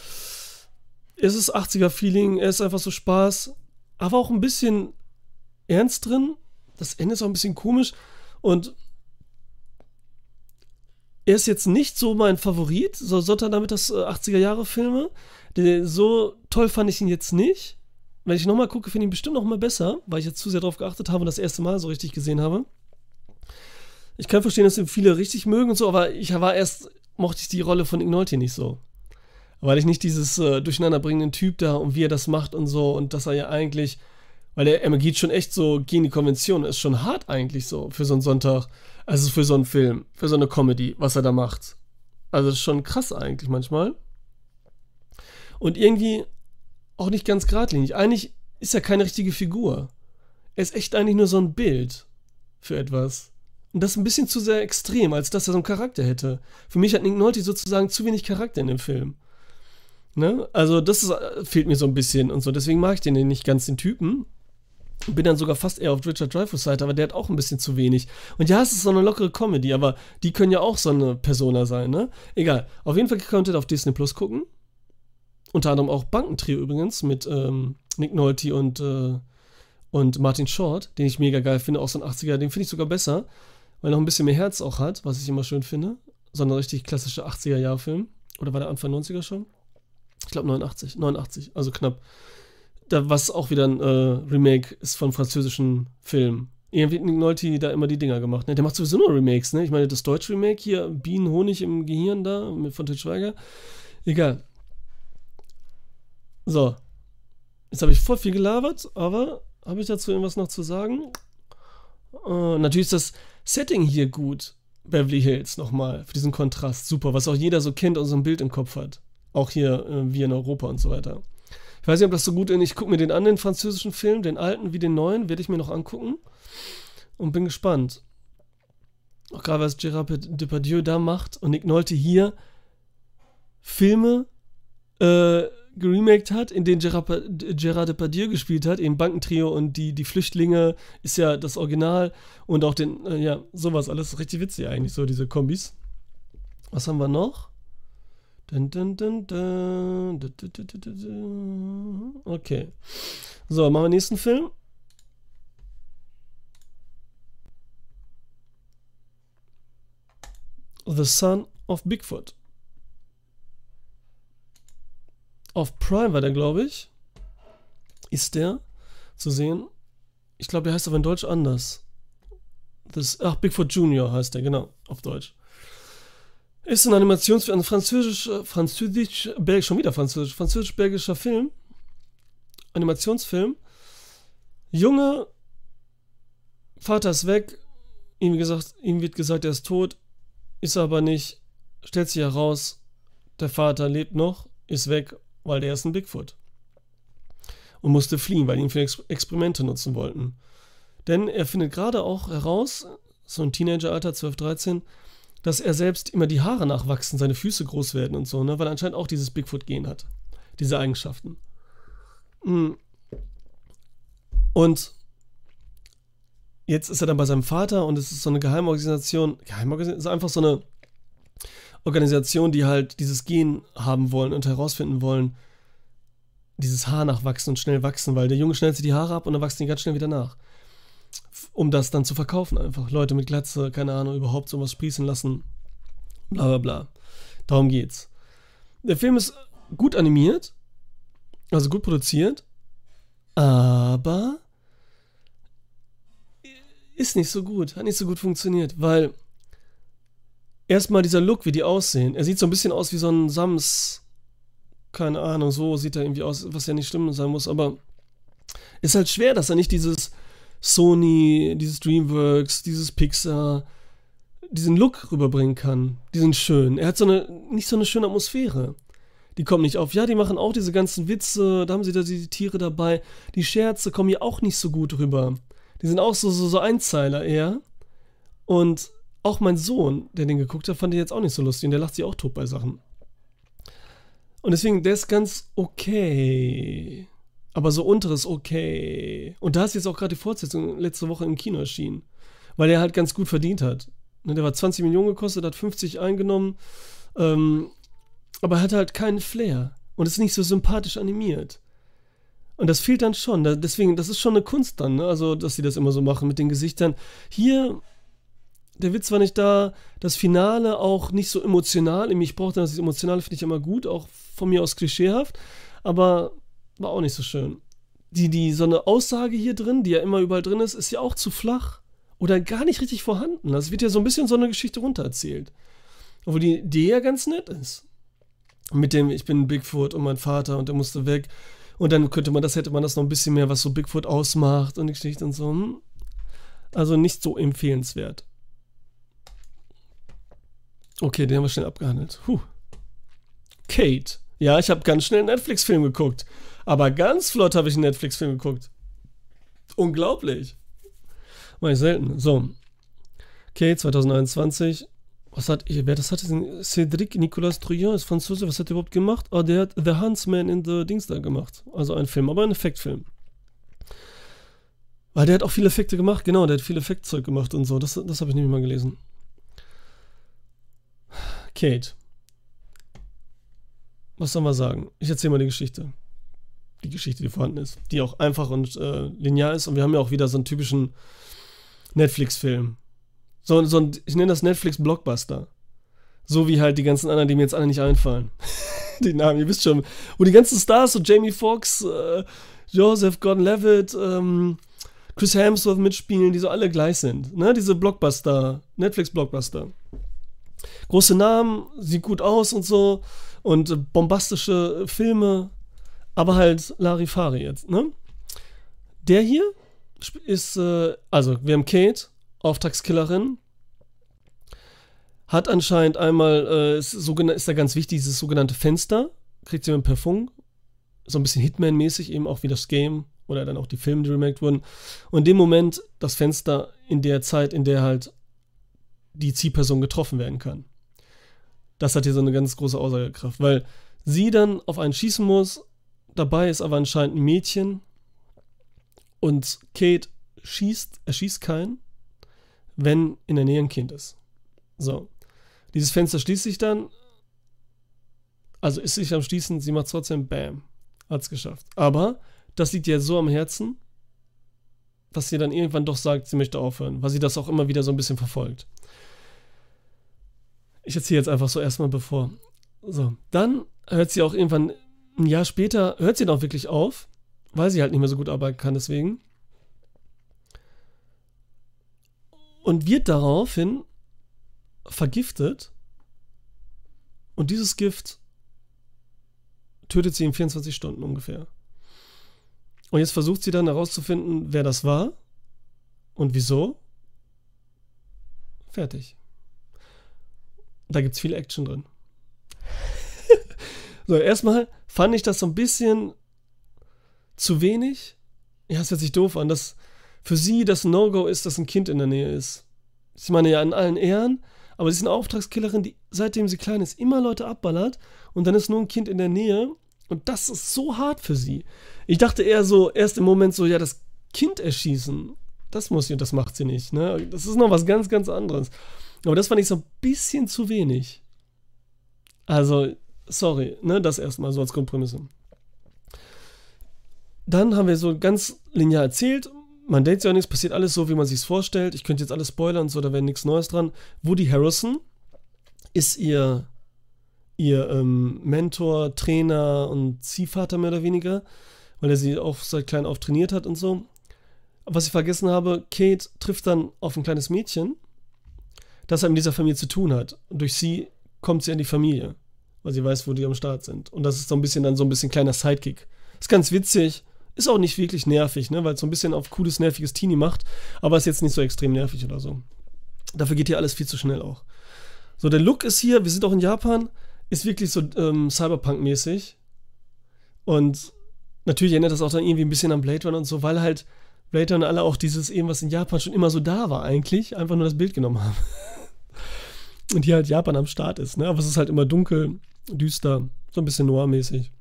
Es ist 80er-Feeling, es ist einfach so Spaß. Aber auch ein bisschen ernst drin. Das Ende ist auch ein bisschen komisch. Und er ist jetzt nicht so mein Favorit, so damit das 80er-Jahre-Filme. So toll fand ich ihn jetzt nicht. Wenn ich nochmal gucke, finde ich ihn bestimmt nochmal besser, weil ich jetzt zu sehr darauf geachtet habe und das erste Mal so richtig gesehen habe. Ich kann verstehen, dass viele richtig mögen und so, aber ich war erst, mochte ich die Rolle von Ignolti nicht so. Weil ich nicht dieses äh, durcheinanderbringenden Typ da und wie er das macht und so und dass er ja eigentlich, weil er, er geht schon echt so gegen die Konvention, ist schon hart eigentlich so für so einen Sonntag, also für so einen Film, für so eine Comedy, was er da macht. Also ist schon krass eigentlich manchmal. Und irgendwie auch nicht ganz geradlinig. Eigentlich ist er keine richtige Figur. Er ist echt eigentlich nur so ein Bild für etwas. Und das ist ein bisschen zu sehr extrem, als dass er so einen Charakter hätte. Für mich hat Nick Nolte sozusagen zu wenig Charakter in dem Film. Ne? Also, das ist, äh, fehlt mir so ein bisschen und so. Deswegen mag ich den nicht ganz, den Typen. Bin dann sogar fast eher auf Richard Dreyfuss Seite, aber der hat auch ein bisschen zu wenig. Und ja, es ist so eine lockere Comedy, aber die können ja auch so eine Persona sein, ne? Egal. Auf jeden Fall könnt ihr auf Disney Plus gucken. Unter anderem auch Bankentrio übrigens mit ähm, Nick Nolte und, äh, und Martin Short, den ich mega geil finde, auch so ein 80er, den finde ich sogar besser weil er noch ein bisschen mehr Herz auch hat, was ich immer schön finde. So ein richtig klassischer 80er-Jahr-Film. Oder war der Anfang 90er schon? Ich glaube 89, 89, also knapp. Da, was auch wieder ein äh, Remake ist von französischen Filmen. Irgendwie hat Nolti da immer die Dinger gemacht. Ne? Der macht sowieso nur Remakes, ne? Ich meine, das deutsche Remake hier, Bienen, Honig im Gehirn da, mit von Til Schweiger. Egal. So. Jetzt habe ich voll viel gelabert, aber habe ich dazu irgendwas noch zu sagen? Äh, natürlich ist das Setting hier gut. Beverly Hills nochmal, für diesen Kontrast. Super, was auch jeder so kennt und so ein Bild im Kopf hat. Auch hier, äh, wie in Europa und so weiter. Ich weiß nicht, ob das so gut ist. Ich gucke mir den an, den französischen Film, den alten wie den neuen, werde ich mir noch angucken. Und bin gespannt. Auch gerade was Gerard Depardieu da macht und Nick Nolte hier Filme äh, geremaked hat, in denen Gerard, Gerard Depardieu gespielt hat, eben Bankentrio und die, die Flüchtlinge ist ja das Original und auch den, äh, ja, sowas alles richtig witzig eigentlich, so diese Kombis. Was haben wir noch? Okay. So, machen wir den nächsten Film. The Son of Bigfoot. Auf Prime war der, glaube ich. Ist der zu sehen. Ich glaube, der heißt aber in Deutsch anders. Das, ach, Bigfoot Junior heißt der, genau, auf Deutsch. Ist ein Animationsfilm, ein französisch, französisch, belgisch, schon wieder französisch, französisch-belgischer Film. Animationsfilm. Junge, Vater ist weg. Ihm, gesagt, ihm wird gesagt, er ist tot. Ist er aber nicht. Stellt sich heraus, der Vater lebt noch, ist weg weil der ist ein Bigfoot. und musste fliehen, weil ihn für Ex Experimente nutzen wollten. Denn er findet gerade auch heraus, so ein Teenageralter, 12, 13, dass er selbst immer die Haare nachwachsen, seine Füße groß werden und so, ne? weil er anscheinend auch dieses Bigfoot-Gen hat. Diese Eigenschaften. Hm. Und jetzt ist er dann bei seinem Vater und es ist so eine Geheimorganisation. Geheimorganisation ist einfach so eine Organisation, die halt dieses Gen haben wollen und herausfinden wollen, dieses Haar nachwachsen und schnell wachsen, weil der Junge schnellt sich die Haare ab und dann wachsen die ganz schnell wieder nach um das dann zu verkaufen einfach. Leute mit Glatze, keine Ahnung, überhaupt sowas sprießen lassen. Bla bla bla. Darum geht's. Der Film ist gut animiert, also gut produziert, aber ist nicht so gut, hat nicht so gut funktioniert, weil erstmal dieser Look, wie die aussehen, er sieht so ein bisschen aus wie so ein Sams, keine Ahnung, so sieht er irgendwie aus, was ja nicht schlimm sein muss, aber ist halt schwer, dass er nicht dieses Sony, dieses DreamWorks, dieses Pixar, diesen Look rüberbringen kann. Diesen schön. Er hat so eine, nicht so eine schöne Atmosphäre. Die kommen nicht auf. Ja, die machen auch diese ganzen Witze, da haben sie da die Tiere dabei. Die Scherze kommen hier auch nicht so gut rüber. Die sind auch so, so, so Einzeiler eher. Und auch mein Sohn, der den geguckt hat, fand ich jetzt auch nicht so lustig und der lacht sich auch tot bei Sachen. Und deswegen, der ist ganz okay. Aber so unteres okay. Und da ist jetzt auch gerade die Fortsetzung letzte Woche im Kino erschienen. Weil er halt ganz gut verdient hat. Ne, der war 20 Millionen gekostet, hat 50 eingenommen. Ähm, aber er hat halt keinen Flair. Und ist nicht so sympathisch animiert. Und das fehlt dann schon. deswegen, das ist schon eine Kunst dann, ne? Also, dass sie das immer so machen mit den Gesichtern. Hier, der Witz war nicht da. Das Finale auch nicht so emotional. Ich brauchte das Emotionale, finde ich immer gut, auch von mir aus klischeehaft. Aber war auch nicht so schön. Die, die, so eine Aussage hier drin, die ja immer überall drin ist, ist ja auch zu flach oder gar nicht richtig vorhanden. Das wird ja so ein bisschen so eine Geschichte runtererzählt. Obwohl die Idee ja ganz nett ist. Mit dem, ich bin Bigfoot und mein Vater und der musste weg. Und dann könnte man das, hätte man das noch ein bisschen mehr, was so Bigfoot ausmacht und die Geschichte und so. Hm. Also nicht so empfehlenswert. Okay, den haben wir schnell abgehandelt. Puh. Kate. Ja, ich habe ganz schnell einen Netflix-Film geguckt. Aber ganz flott habe ich einen Netflix-Film geguckt. Unglaublich. Mach ich selten. So. Okay, 2021. Was hat, wer das hatte? Cédric Nicolas Trouillon ist Franzose. Was hat er überhaupt gemacht? Oh, der hat The Huntsman in the Dings da gemacht. Also ein Film, aber ein Effektfilm. Weil der hat auch viele Effekte gemacht. Genau, der hat viel Effektzeug gemacht und so. Das, das habe ich nämlich mal gelesen. Kate. Was soll man sagen? Ich erzähle mal die Geschichte die Geschichte, die vorhanden ist, die auch einfach und äh, linear ist. Und wir haben ja auch wieder so einen typischen Netflix-Film. So, so ein, ich nenne das Netflix-Blockbuster. So wie halt die ganzen anderen, die mir jetzt alle nicht einfallen. die Namen, ihr wisst schon. Und die ganzen Stars, so Jamie Foxx, äh, Joseph Gordon-Levitt, ähm, Chris Hemsworth mitspielen, die so alle gleich sind. Ne? Diese Blockbuster, Netflix-Blockbuster. Große Namen, sieht gut aus und so. Und bombastische Filme, aber halt Larifari jetzt, ne? Der hier ist, äh, also wir haben Kate, Auftragskillerin, hat anscheinend einmal, äh, ist, ist da ganz wichtig, dieses sogenannte Fenster, kriegt sie man per Funk, so ein bisschen Hitman-mäßig, eben auch wie das Game oder dann auch die Filme, die remaked wurden. Und in dem Moment das Fenster in der Zeit, in der halt die Zielperson getroffen werden kann. Das hat hier so eine ganz große Aussagekraft, weil sie dann auf einen schießen muss Dabei ist aber anscheinend ein Mädchen und Kate schießt, erschießt keinen, wenn in der Nähe ein Kind ist. So. Dieses Fenster schließt sich dann, also ist sich am Schließen, sie macht trotzdem Bam. Hat's geschafft. Aber das liegt ihr so am Herzen, dass sie dann irgendwann doch sagt, sie möchte aufhören, weil sie das auch immer wieder so ein bisschen verfolgt. Ich erzähle jetzt einfach so erstmal bevor. So, dann hört sie auch irgendwann ein Jahr später hört sie dann auch wirklich auf, weil sie halt nicht mehr so gut arbeiten kann, deswegen. Und wird daraufhin vergiftet. Und dieses Gift tötet sie in 24 Stunden ungefähr. Und jetzt versucht sie dann herauszufinden, wer das war und wieso. Fertig. Da gibt es viel Action drin. so, erstmal fand ich das so ein bisschen zu wenig. Ja, es hört sich doof an, dass für sie das No-Go ist, dass ein Kind in der Nähe ist. Ich meine ja in allen Ehren, aber sie ist eine Auftragskillerin, die seitdem sie klein ist immer Leute abballert und dann ist nur ein Kind in der Nähe und das ist so hart für sie. Ich dachte eher so, erst im Moment so, ja, das Kind erschießen, das muss sie und das macht sie nicht. Ne? Das ist noch was ganz, ganz anderes. Aber das fand ich so ein bisschen zu wenig. Also, sorry, ne, das erstmal so als Grundprämisse. Dann haben wir so ganz linear erzählt. Man denkt sich auch nichts, passiert alles so, wie man sich es vorstellt. Ich könnte jetzt alles spoilern so, da wäre nichts Neues dran. Woody Harrison ist ihr, ihr ähm, Mentor, Trainer und Ziehvater mehr oder weniger, weil er sie auch seit klein auf trainiert hat und so. Was ich vergessen habe, Kate trifft dann auf ein kleines Mädchen, das er mit dieser Familie zu tun hat. Und durch sie kommt sie in die Familie, weil sie weiß, wo die am Start sind. Und das ist so ein bisschen dann so ein bisschen kleiner Sidekick. Ist ganz witzig, ist auch nicht wirklich nervig, ne, weil es so ein bisschen auf cooles, nerviges Teenie macht, aber ist jetzt nicht so extrem nervig oder so. Dafür geht hier alles viel zu schnell auch. So, der Look ist hier, wir sind auch in Japan, ist wirklich so ähm, Cyberpunk-mäßig. Und natürlich erinnert das auch dann irgendwie ein bisschen an Blade Runner und so, weil halt Blade Runner alle auch dieses eben, was in Japan schon immer so da war eigentlich, einfach nur das Bild genommen haben. und hier halt Japan am Start ist, ne? Aber es ist halt immer dunkel, düster, so ein bisschen noir-mäßig.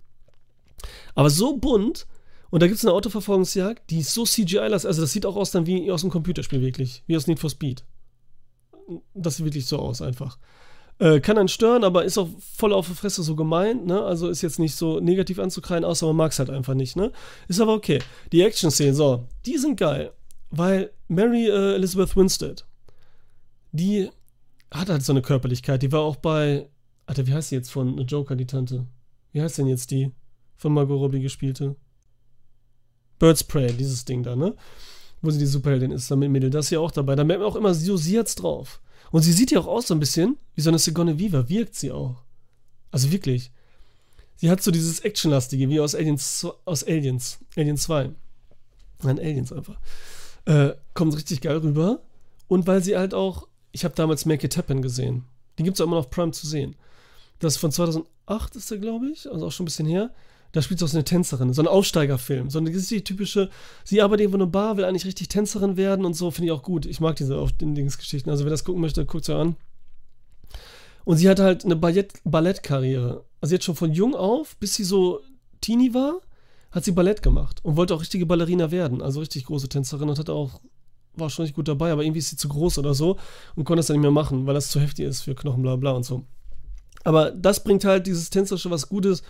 Aber so bunt, und da gibt es eine Autoverfolgungsjagd, die ist so CGI-lastig, also das sieht auch aus dann wie aus einem Computerspiel wirklich, wie aus Need for Speed. Das sieht wirklich so aus einfach. Äh, kann einen stören, aber ist auch voll auf der Fresse so gemeint, ne? Also ist jetzt nicht so negativ anzukreien, außer man mag es halt einfach nicht, ne? Ist aber okay. Die Action-Szenen, so, die sind geil, weil Mary äh, Elizabeth Winstead, die hat halt so eine Körperlichkeit. Die war auch bei. Alter, wie heißt sie jetzt von Joker, die Tante? Wie heißt denn jetzt die? Von Margot Robbie gespielte? Birds Prey, dieses Ding da, ne? Wo sie die Superheldin ist, da mit Mädel. Das ist ja auch dabei. Da merkt man auch immer, sie hat's drauf. Und sie sieht ja auch aus so ein bisschen wie so eine Sigourney Viva. Wirkt sie auch. Also wirklich. Sie hat so dieses Actionlastige, wie aus Aliens, aus Aliens. Alien 2. Nein, Aliens einfach. Äh, kommt richtig geil rüber. Und weil sie halt auch ich habe damals Make It Happen gesehen. Die gibt es auch immer noch auf Prime zu sehen. Das ist von 2008 ist der, glaube ich, also auch schon ein bisschen her. Da spielt sie auch so eine Tänzerin, so ein Aufsteigerfilm. So eine richtig typische, sie arbeitet irgendwo in einer Bar, will eigentlich richtig Tänzerin werden und so, finde ich auch gut. Ich mag diese Dingsgeschichten. Also wer das gucken möchte, guckt sie an. Und sie hatte halt eine Ballett Ballettkarriere. Also jetzt schon von jung auf, bis sie so Teenie war, hat sie Ballett gemacht und wollte auch richtige Ballerina werden. Also richtig große Tänzerin und hat auch war schon nicht gut dabei, aber irgendwie ist sie zu groß oder so und konnte es dann nicht mehr machen, weil das zu heftig ist für Knochen, bla bla und so. Aber das bringt halt dieses Tänzerische was Gutes,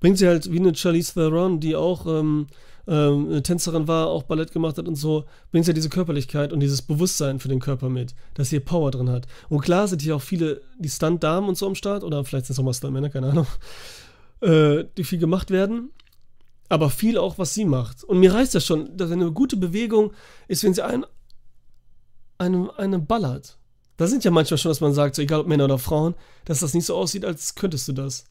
bringt sie halt wie eine Charlize Theron, die auch ähm, ähm, eine Tänzerin war, auch Ballett gemacht hat und so, bringt sie halt diese Körperlichkeit und dieses Bewusstsein für den Körper mit, dass sie Power drin hat. Und klar sind hier auch viele, die Stunt-Damen und so am Start, oder vielleicht sind es auch mal Stuntmänner, keine Ahnung, äh, die viel gemacht werden aber viel auch, was sie macht. Und mir reicht das schon, dass eine gute Bewegung ist, wenn sie ein, eine, eine ballert. Da sind ja manchmal schon, dass man sagt, so egal ob Männer oder Frauen, dass das nicht so aussieht, als könntest du das.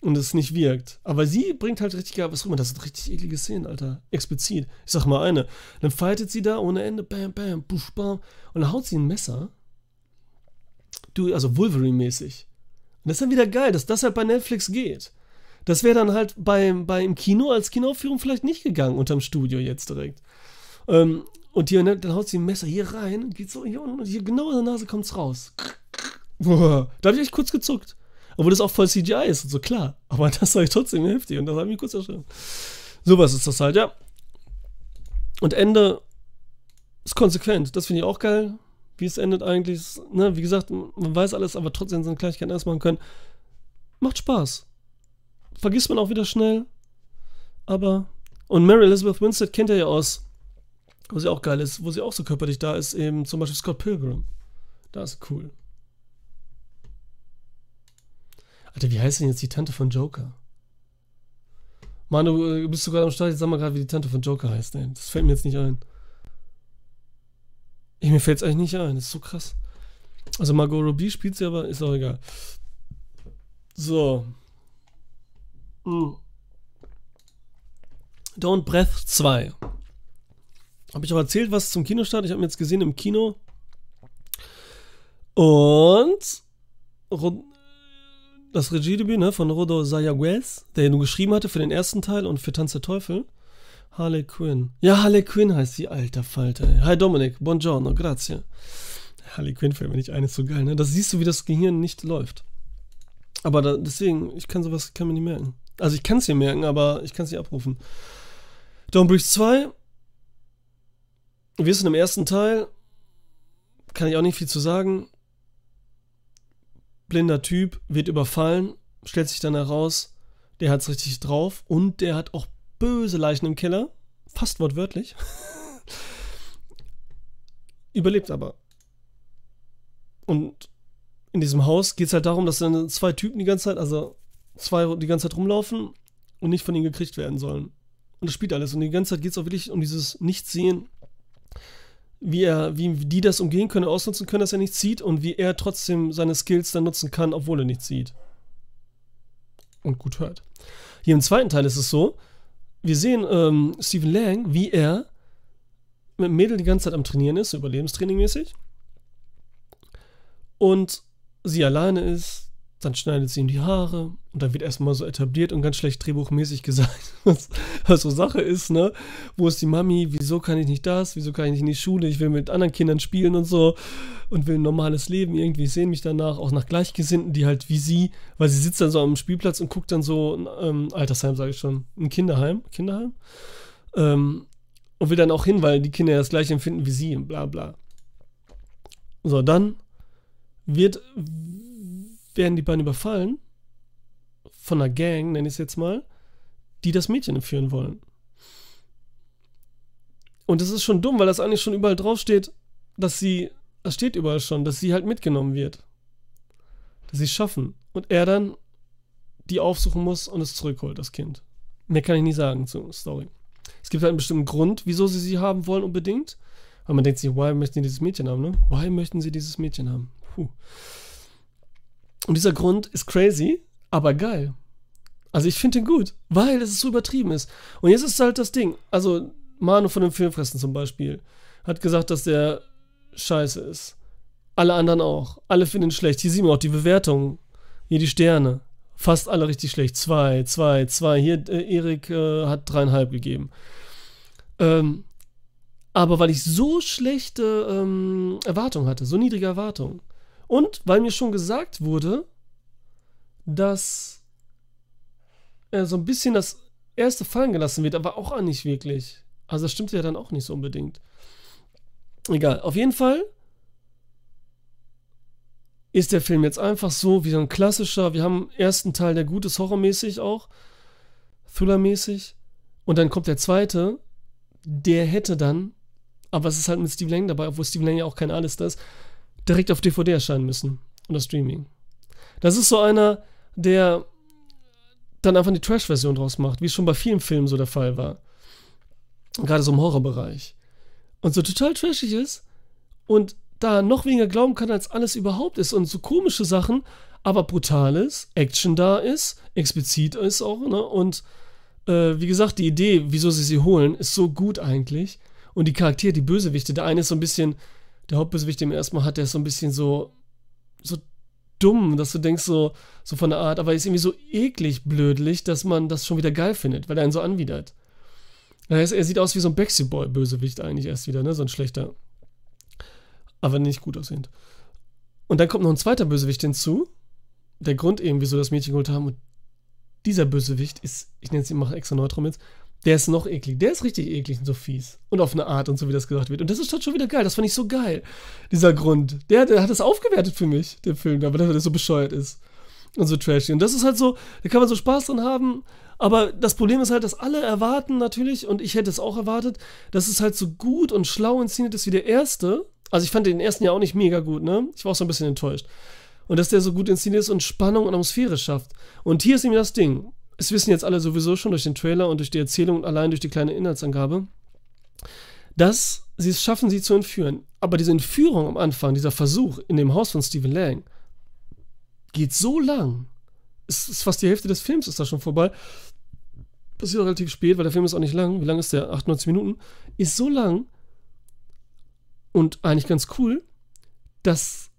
Und es nicht wirkt. Aber sie bringt halt richtig was rüber. Das sind richtig eklige Szenen, Alter. Explizit. Ich sag mal eine. Dann fightet sie da ohne Ende, bam, bam, busch, bam. Und dann haut sie ein Messer. Du, also Wolverine-mäßig. Und das ist dann wieder geil, dass das halt bei Netflix geht. Das wäre dann halt beim, bei im Kino als Kinoaufführung vielleicht nicht gegangen, unterm Studio jetzt direkt. Ähm, und hier, ne, dann haut sie ein Messer hier rein, geht so hier und hier genau in der Nase kommt's raus. Da habe ich echt kurz gezuckt. Obwohl das auch voll CGI ist und so, klar. Aber das war ich trotzdem heftig und das hat mich kurz erschreckt. Sowas ist das halt, ja. Und Ende ist konsequent. Das finde ich auch geil, wie es endet eigentlich. Ne, wie gesagt, man weiß alles, aber trotzdem so eine Kleinigkeit erst machen können. Macht Spaß. Vergisst man auch wieder schnell. Aber. Und Mary Elizabeth Winstead kennt er ja aus wo sie auch geil ist, wo sie auch so körperlich da ist, eben zum Beispiel Scott Pilgrim. Da ist cool. Alter, wie heißt denn jetzt die Tante von Joker? Mann, du äh, bist sogar am Start, jetzt sag mal gerade, wie die Tante von Joker heißt, ey. Das fällt mir jetzt nicht ein. Ich, mir fällt es eigentlich nicht ein, das ist so krass. Also Margot Robbie spielt sie, aber ist auch egal. So. Mm. Don't Breath 2. Habe ich auch erzählt, was zum Kinostart? Ich habe mir jetzt gesehen im Kino. Und das Regiedebüt ne, von Rodo Sayaguez, der ja nur geschrieben hatte für den ersten Teil und für Tanz der Teufel. Harley Quinn. Ja, Harley Quinn heißt sie, alter Falter. Hi Dominik, buongiorno, grazie. Harley Quinn fällt mir nicht ein, ist so geil, ne? Das siehst du, wie das Gehirn nicht läuft. Aber da, deswegen, ich kann sowas, kann mir nicht merken. Also ich kann es hier merken, aber ich kann es nicht abrufen. Dawn Breach 2. Wir sind im ersten Teil. Kann ich auch nicht viel zu sagen. Blinder Typ, wird überfallen, stellt sich dann heraus, der hat es richtig drauf und der hat auch böse Leichen im Keller. Fast wortwörtlich. Überlebt aber. Und in diesem Haus geht es halt darum, dass dann zwei Typen die ganze Zeit, also zwei die ganze Zeit rumlaufen und nicht von ihnen gekriegt werden sollen. Und das spielt alles. Und die ganze Zeit geht es auch wirklich um dieses Nichtsehen, wie er, wie die das umgehen können, ausnutzen können, dass er nichts sieht und wie er trotzdem seine Skills dann nutzen kann, obwohl er nichts sieht. Und gut hört. Hier im zweiten Teil ist es so, wir sehen ähm, Stephen Lang, wie er mit Mädel die ganze Zeit am Trainieren ist, so Überlebenstraining mäßig. Und sie alleine ist, dann schneidet sie ihm die Haare und dann wird erstmal so etabliert und ganz schlecht drehbuchmäßig gesagt, was, was, so Sache ist, ne? Wo ist die Mami? Wieso kann ich nicht das? Wieso kann ich nicht in die Schule? Ich will mit anderen Kindern spielen und so und will ein normales Leben irgendwie. Ich sehe mich danach, auch nach Gleichgesinnten, die halt wie sie, weil sie sitzt dann so am Spielplatz und guckt dann so, ähm, Altersheim sage ich schon, ein Kinderheim, Kinderheim, ähm, und will dann auch hin, weil die Kinder das gleiche empfinden wie sie und bla bla. So, dann wird, werden die beiden überfallen von einer Gang, nenne ich es jetzt mal, die das Mädchen entführen wollen. Und das ist schon dumm, weil das eigentlich schon überall draufsteht, dass sie, das steht überall schon, dass sie halt mitgenommen wird. Dass sie es schaffen. Und er dann die aufsuchen muss und es zurückholt, das Kind. Mehr kann ich nicht sagen zur Story. Es gibt halt einen bestimmten Grund, wieso sie sie haben wollen unbedingt. Aber man denkt sich, why möchten sie dieses Mädchen haben, ne? Why möchten sie dieses Mädchen haben? Puh. Und dieser Grund ist crazy, aber geil. Also ich finde ihn gut, weil es so übertrieben ist. Und jetzt ist halt das Ding. Also Manu von den Filmfressen zum Beispiel hat gesagt, dass der scheiße ist. Alle anderen auch. Alle finden ihn schlecht. Hier sieht man auch die Bewertungen. Hier die Sterne. Fast alle richtig schlecht. Zwei, zwei, zwei. Hier, äh, Erik äh, hat dreieinhalb gegeben. Ähm, aber weil ich so schlechte ähm, Erwartungen hatte, so niedrige Erwartungen, und weil mir schon gesagt wurde, dass er so ein bisschen das erste fallen gelassen wird, aber auch nicht wirklich. Also das stimmt ja dann auch nicht so unbedingt. Egal, auf jeden Fall ist der Film jetzt einfach so wie so ein klassischer, wir haben ersten Teil, der gut ist, horrormäßig auch, Thriller-mäßig. Und dann kommt der zweite, der hätte dann, aber es ist halt mit Steve Lang dabei, obwohl Steve Lang ja auch kein Alles ist, direkt auf DVD erscheinen müssen. Oder Streaming. Das ist so einer, der dann einfach eine Trash-Version draus macht, wie es schon bei vielen Filmen so der Fall war. Gerade so im Horrorbereich. Und so total trashig ist und da noch weniger glauben kann, als alles überhaupt ist. Und so komische Sachen, aber brutales, Action da ist, explizit ist auch, ne? Und äh, wie gesagt, die Idee, wieso sie sie holen, ist so gut eigentlich. Und die Charaktere, die Bösewichte, der eine ist so ein bisschen der Hauptbösewicht, den er erstmal hat, der ist so ein bisschen so, so dumm, dass du denkst, so, so von der Art, aber er ist irgendwie so eklig blödlich, dass man das schon wieder geil findet, weil er einen so anwidert. Er, ist, er sieht aus wie so ein Backstreet Boy-Bösewicht eigentlich erst wieder, ne? So ein schlechter. Aber nicht gut aussehend. Und dann kommt noch ein zweiter Bösewicht hinzu. Der Grund eben, wieso das Mädchen geholt haben. Und dieser Bösewicht ist, ich nenne es, ich mache extra Neutrum jetzt, der ist noch eklig. Der ist richtig eklig und so fies. Und auf eine Art und so, wie das gesagt wird. Und das ist schon wieder geil. Das fand ich so geil. Dieser Grund. Der, der hat das aufgewertet für mich, der Film, weil der so bescheuert ist. Und so trashy. Und das ist halt so, da kann man so Spaß dran haben. Aber das Problem ist halt, dass alle erwarten natürlich, und ich hätte es auch erwartet, dass es halt so gut und schlau inszeniert ist wie der erste. Also ich fand den ersten ja auch nicht mega gut, ne? Ich war auch so ein bisschen enttäuscht. Und dass der so gut inszeniert ist und Spannung und Atmosphäre schafft. Und hier ist nämlich das Ding es wissen jetzt alle sowieso schon durch den Trailer und durch die Erzählung und allein durch die kleine Inhaltsangabe, dass sie es schaffen, sie zu entführen. Aber diese Entführung am Anfang, dieser Versuch in dem Haus von Stephen Lang, geht so lang. Es ist fast die Hälfte des Films ist da schon vorbei. Passiert relativ spät, weil der Film ist auch nicht lang. Wie lang ist der? 98 Minuten. Ist so lang und eigentlich ganz cool, dass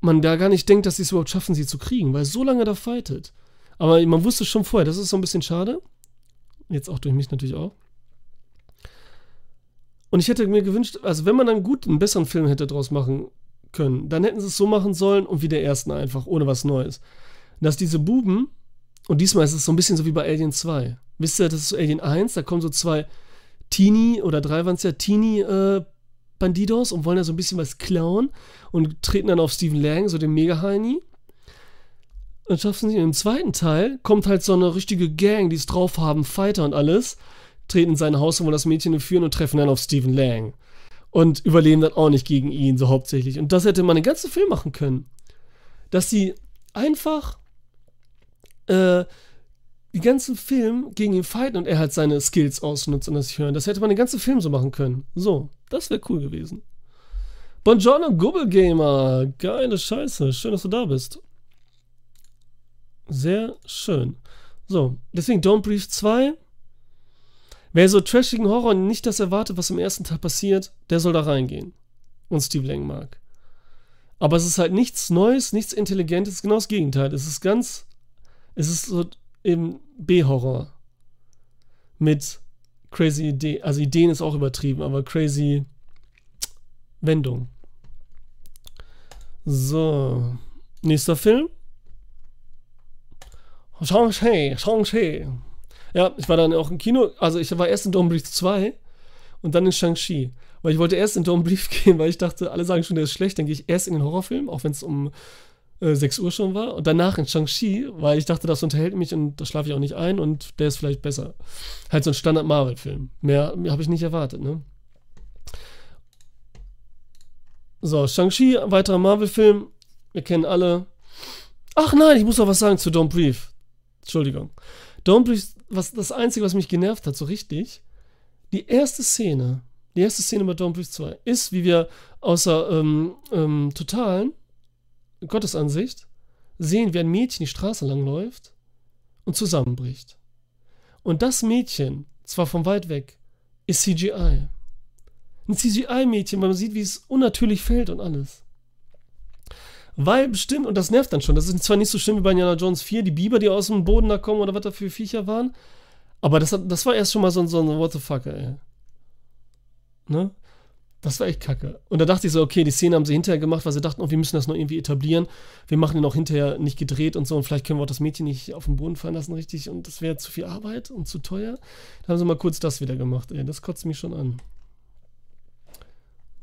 man da gar nicht denkt, dass sie es überhaupt schaffen, sie zu kriegen, weil so lange da fightet. Aber man wusste schon vorher, das ist so ein bisschen schade. Jetzt auch durch mich natürlich auch. Und ich hätte mir gewünscht, also wenn man dann gut einen besseren Film hätte draus machen können, dann hätten sie es so machen sollen und wie der ersten einfach, ohne was Neues. Dass diese Buben, und diesmal ist es so ein bisschen so wie bei Alien 2. Wisst ihr, das ist so Alien 1, da kommen so zwei Teenie oder drei waren es ja, Teenie äh, und wollen da so ein bisschen was klauen und treten dann auf Stephen Lang, so den Mega-Heini. Und schaffen sie im zweiten Teil, kommt halt so eine richtige Gang, die es drauf haben, Fighter und alles, treten in sein Haus wollen das Mädchen entführen und treffen dann auf Stephen Lang. Und überleben dann auch nicht gegen ihn, so hauptsächlich. Und das hätte man den ganzen Film machen können. Dass sie einfach äh, den ganzen Film gegen ihn fighten und er halt seine Skills ausnutzt und das hören. Das hätte man den ganzen Film so machen können. So, das wäre cool gewesen. Buongiorno Gubble Gamer. Geile Scheiße. Schön, dass du da bist. Sehr schön. So, deswegen Don't Breathe 2. Wer so trashigen Horror nicht das erwartet, was im ersten Teil passiert, der soll da reingehen. Und Steve Lang mag. Aber es ist halt nichts Neues, nichts Intelligentes, genau das Gegenteil. Es ist ganz. Es ist so im B-Horror. Mit crazy Ideen. Also Ideen ist auch übertrieben, aber crazy Wendung. So. Nächster Film. Shang-Chi, Shang-Chi. Ja, ich war dann auch im Kino. Also ich war erst in Don't Breathe 2 und dann in Shang-Chi. Weil ich wollte erst in Don't Breathe gehen, weil ich dachte, alle sagen schon, der ist schlecht. Dann gehe ich erst in den Horrorfilm, auch wenn es um äh, 6 Uhr schon war. Und danach in Shang-Chi, weil ich dachte, das unterhält mich und da schlafe ich auch nicht ein und der ist vielleicht besser. Halt so ein Standard-Marvel-Film. Mehr, mehr habe ich nicht erwartet, ne? So, Shang-Chi, weiterer Marvel-Film. Wir kennen alle. Ach nein, ich muss noch was sagen zu Don't Breathe. Entschuldigung. Don't was, das Einzige, was mich genervt hat, so richtig, die erste Szene, die erste Szene bei Don't Breathe 2 ist, wie wir außer ähm, ähm, totalen Gottesansicht sehen, wie ein Mädchen die Straße langläuft und zusammenbricht. Und das Mädchen, zwar von weit weg, ist CGI. Ein CGI-Mädchen, weil man sieht, wie es unnatürlich fällt und alles. Weil bestimmt, und das nervt dann schon, das ist zwar nicht so schlimm wie bei Indiana Jones 4, die Biber, die aus dem Boden da kommen oder was da für Viecher waren, aber das, das war erst schon mal so, ein, so ein What the fuck, ey. Ne? Das war echt kacke. Und da dachte ich so, okay, die Szene haben sie hinterher gemacht, weil sie dachten, oh, wir müssen das noch irgendwie etablieren. Wir machen den auch hinterher nicht gedreht und so und vielleicht können wir auch das Mädchen nicht auf den Boden fallen lassen richtig und das wäre zu viel Arbeit und zu teuer. Da haben sie mal kurz das wieder gemacht, ey. Das kotzt mich schon an.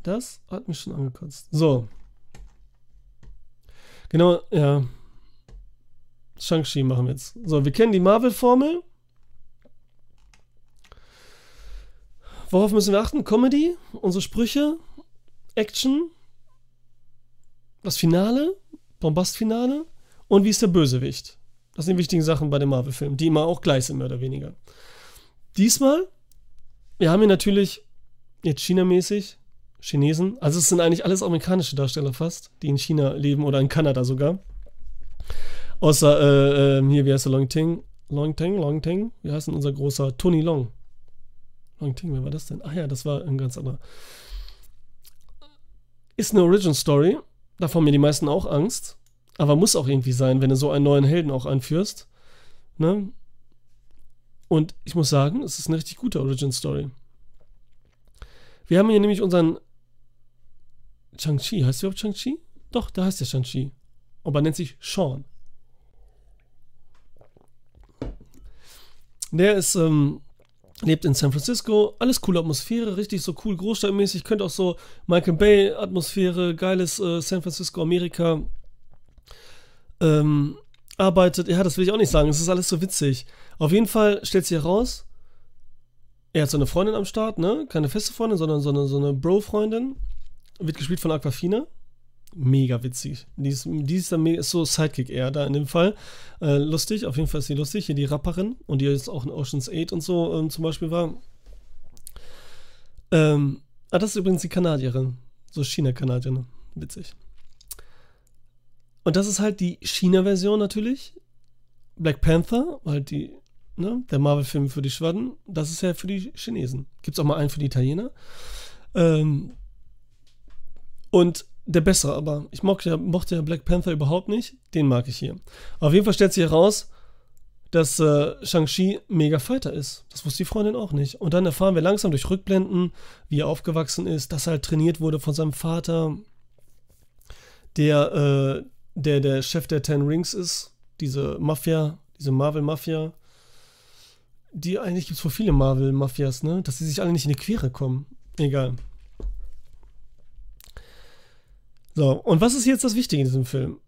Das hat mich schon angekotzt. So, Genau, ja. Shang-Chi machen wir jetzt. So, wir kennen die Marvel-Formel. Worauf müssen wir achten? Comedy, unsere Sprüche, Action, das Finale, Bombastfinale und wie ist der Bösewicht? Das sind die wichtigen Sachen bei den Marvel-Filmen, die immer auch gleich sind, mehr oder weniger. Diesmal, wir haben hier natürlich jetzt China-mäßig Chinesen. Also es sind eigentlich alles amerikanische Darsteller fast, die in China leben oder in Kanada sogar. Außer äh, äh, hier, wie heißt der Long Ting? Long Ting, Long Ting? Wie heißt denn unser großer Tony Long? Long Ting, wer war das denn? Ach ja, das war ein ganz anderer. Ist eine Origin Story. Davon haben mir die meisten auch Angst. Aber muss auch irgendwie sein, wenn du so einen neuen Helden auch anführst. Ne? Und ich muss sagen, es ist eine richtig gute Origin Story. Wir haben hier nämlich unseren Shang-Chi, heißt der überhaupt Shang-Chi? Doch, da heißt der Shang-Chi. Aber nennt sich Sean. Der ist, ähm, lebt in San Francisco, alles coole Atmosphäre, richtig so cool, großstadtmäßig, könnte auch so Michael Bay Atmosphäre, geiles äh, San Francisco, Amerika. Ähm, arbeitet, ja, das will ich auch nicht sagen, es ist alles so witzig. Auf jeden Fall stellt sich heraus, er hat so eine Freundin am Start, ne? Keine feste Freundin, sondern so eine, so eine Bro-Freundin. Wird gespielt von Aquafina. Mega witzig. Die ist, die ist, dann, ist so Sidekick eher da in dem Fall. Äh, lustig, auf jeden Fall ist sie lustig. Hier die Rapperin und die jetzt auch in Ocean's 8 und so ähm, zum Beispiel war. Ähm, ah, das ist übrigens die Kanadierin. So China-Kanadierin. Witzig. Und das ist halt die China-Version natürlich. Black Panther, weil die, ne, der Marvel-Film für die Schwaden, das ist ja für die Chinesen. Gibt es auch mal einen für die Italiener. Ähm, und der bessere aber. Ich mochte ja, mochte ja Black Panther überhaupt nicht. Den mag ich hier. Auf jeden Fall stellt sich heraus, dass äh, Shang-Chi mega Fighter ist. Das wusste die Freundin auch nicht. Und dann erfahren wir langsam durch Rückblenden, wie er aufgewachsen ist, dass er halt trainiert wurde von seinem Vater, der, äh, der der Chef der Ten Rings ist. Diese Mafia, diese Marvel-Mafia. Die eigentlich gibt es vor viele Marvel-Mafias, ne? Dass sie sich alle nicht in die Quere kommen. Egal. So, und was ist jetzt das Wichtige in diesem Film?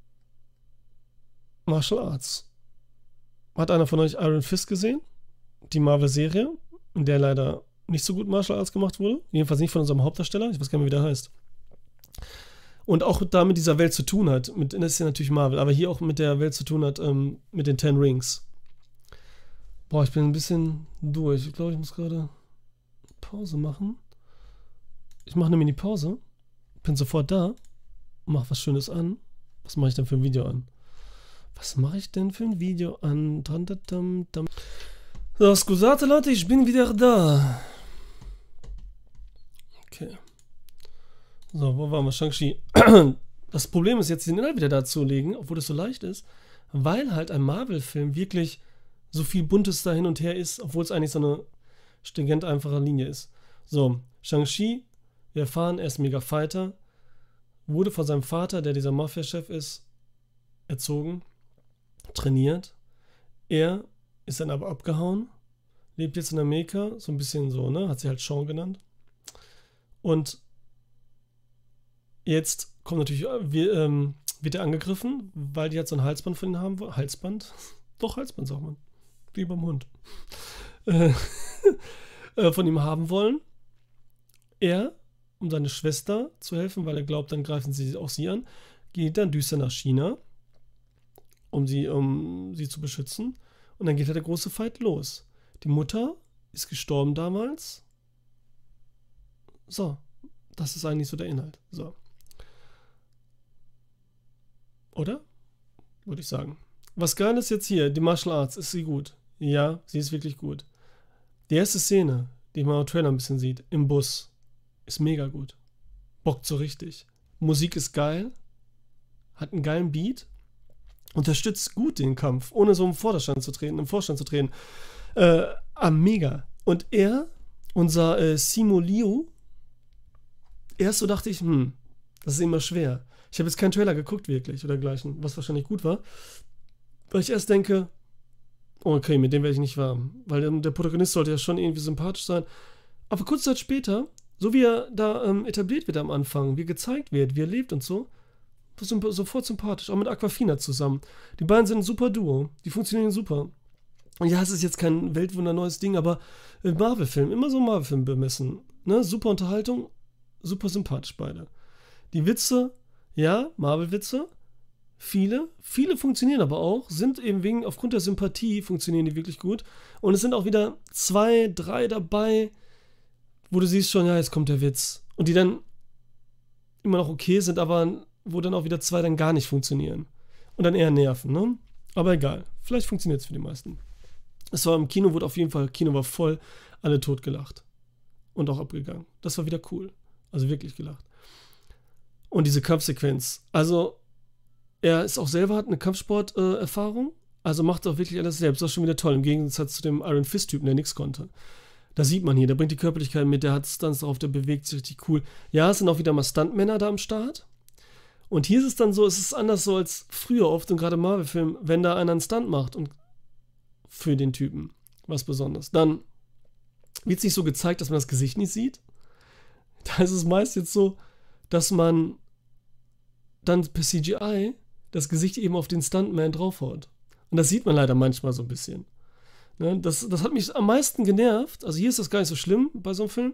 Martial Arts. Hat einer von euch Iron Fist gesehen? Die Marvel-Serie, in der leider nicht so gut Martial Arts gemacht wurde. Jedenfalls nicht von unserem Hauptdarsteller. Ich weiß gar nicht mehr, wie der heißt. Und auch da mit dieser Welt zu tun hat. Mit, das ist ja natürlich Marvel, aber hier auch mit der Welt zu tun hat, ähm, mit den Ten Rings. Boah, ich bin ein bisschen durch. Ich glaube, ich muss gerade Pause machen. Ich mache eine Mini-Pause. Bin sofort da. Mach was Schönes an. Was mache ich denn für ein Video an? Was mache ich denn für ein Video an? So, scusate Leute, ich bin wieder da. Okay. So, wo waren wir? Shang-Chi. Das Problem ist jetzt, den Inhalt wieder dazulegen, obwohl das so leicht ist, weil halt ein Marvel-Film wirklich so viel Buntes da hin und her ist, obwohl es eigentlich so eine stringent einfache Linie ist. So, Shang-Chi, wir erfahren, er ist Mega Fighter, wurde von seinem Vater, der dieser Mafia-Chef ist, erzogen trainiert. Er ist dann aber abgehauen, lebt jetzt in Amerika, so ein bisschen so, ne? Hat sie halt Sean genannt. Und jetzt kommt natürlich, äh, wir, ähm, wird er angegriffen, weil die halt so ein Halsband von ihm haben wollen. Halsband? Doch, Halsband, sagt man. Wie beim Hund. Äh, äh, von ihm haben wollen. Er, um seine Schwester zu helfen, weil er glaubt, dann greifen sie auch sie an, geht dann düster nach China um sie, um sie zu beschützen. Und dann geht halt der große Fight los. Die Mutter ist gestorben damals. So, das ist eigentlich so der Inhalt. So. Oder? Würde ich sagen. Was geil ist jetzt hier, die Martial Arts, ist sie gut? Ja, sie ist wirklich gut. Die erste Szene, die man im Trailer ein bisschen sieht, im Bus, ist mega gut. Bockt so richtig. Musik ist geil, hat einen geilen Beat unterstützt gut den Kampf, ohne so im Vorderstand zu treten, im Vorstand zu treten. Äh, ah, mega. Und er, unser äh, Simo Liu, erst so dachte ich, hm, das ist immer schwer. Ich habe jetzt keinen Trailer geguckt, wirklich, oder gleichen, was wahrscheinlich gut war. Weil ich erst denke, okay, mit dem werde ich nicht warm. Weil der, der Protagonist sollte ja schon irgendwie sympathisch sein. Aber kurz Zeit später, so wie er da ähm, etabliert wird am Anfang, wie gezeigt wird, wie er lebt und so, sofort sympathisch, auch mit Aquafina zusammen. Die beiden sind ein super Duo, die funktionieren super. Und ja, es ist jetzt kein Weltwunder neues Ding, aber Marvel-Film, immer so Marvel-Film bemessen. Ne? Super Unterhaltung, super sympathisch beide. Die Witze, ja, Marvel-Witze, viele, viele funktionieren aber auch, sind eben wegen, aufgrund der Sympathie funktionieren die wirklich gut. Und es sind auch wieder zwei, drei dabei, wo du siehst schon, ja, jetzt kommt der Witz. Und die dann immer noch okay sind, aber wo dann auch wieder zwei dann gar nicht funktionieren. Und dann eher nerven, ne? Aber egal. Vielleicht funktioniert es für die meisten. Es war im Kino, wurde auf jeden Fall, Kino war voll, alle tot gelacht. Und auch abgegangen. Das war wieder cool. Also wirklich gelacht. Und diese Kampfsequenz. Also, er ist auch selber, hat eine Kampfsport-Erfahrung. Äh, also macht auch wirklich alles selbst. Das ist schon wieder toll. Im Gegensatz zu dem Iron Fist-Typen, der nichts konnte. Da sieht man hier, der bringt die Körperlichkeit mit, der hat Stunts drauf, der bewegt sich richtig cool. Ja, es sind auch wieder mal Stuntmänner da am Start. Und hier ist es dann so, es ist anders so als früher oft und gerade Marvel-Filmen, wenn da einer einen Stunt macht und für den Typen was Besonderes, dann wird es nicht so gezeigt, dass man das Gesicht nicht sieht. Da ist es meist jetzt so, dass man dann per CGI das Gesicht eben auf den Stuntman draufhaut. Und das sieht man leider manchmal so ein bisschen. Ne, das, das hat mich am meisten genervt. Also hier ist das gar nicht so schlimm bei so einem Film.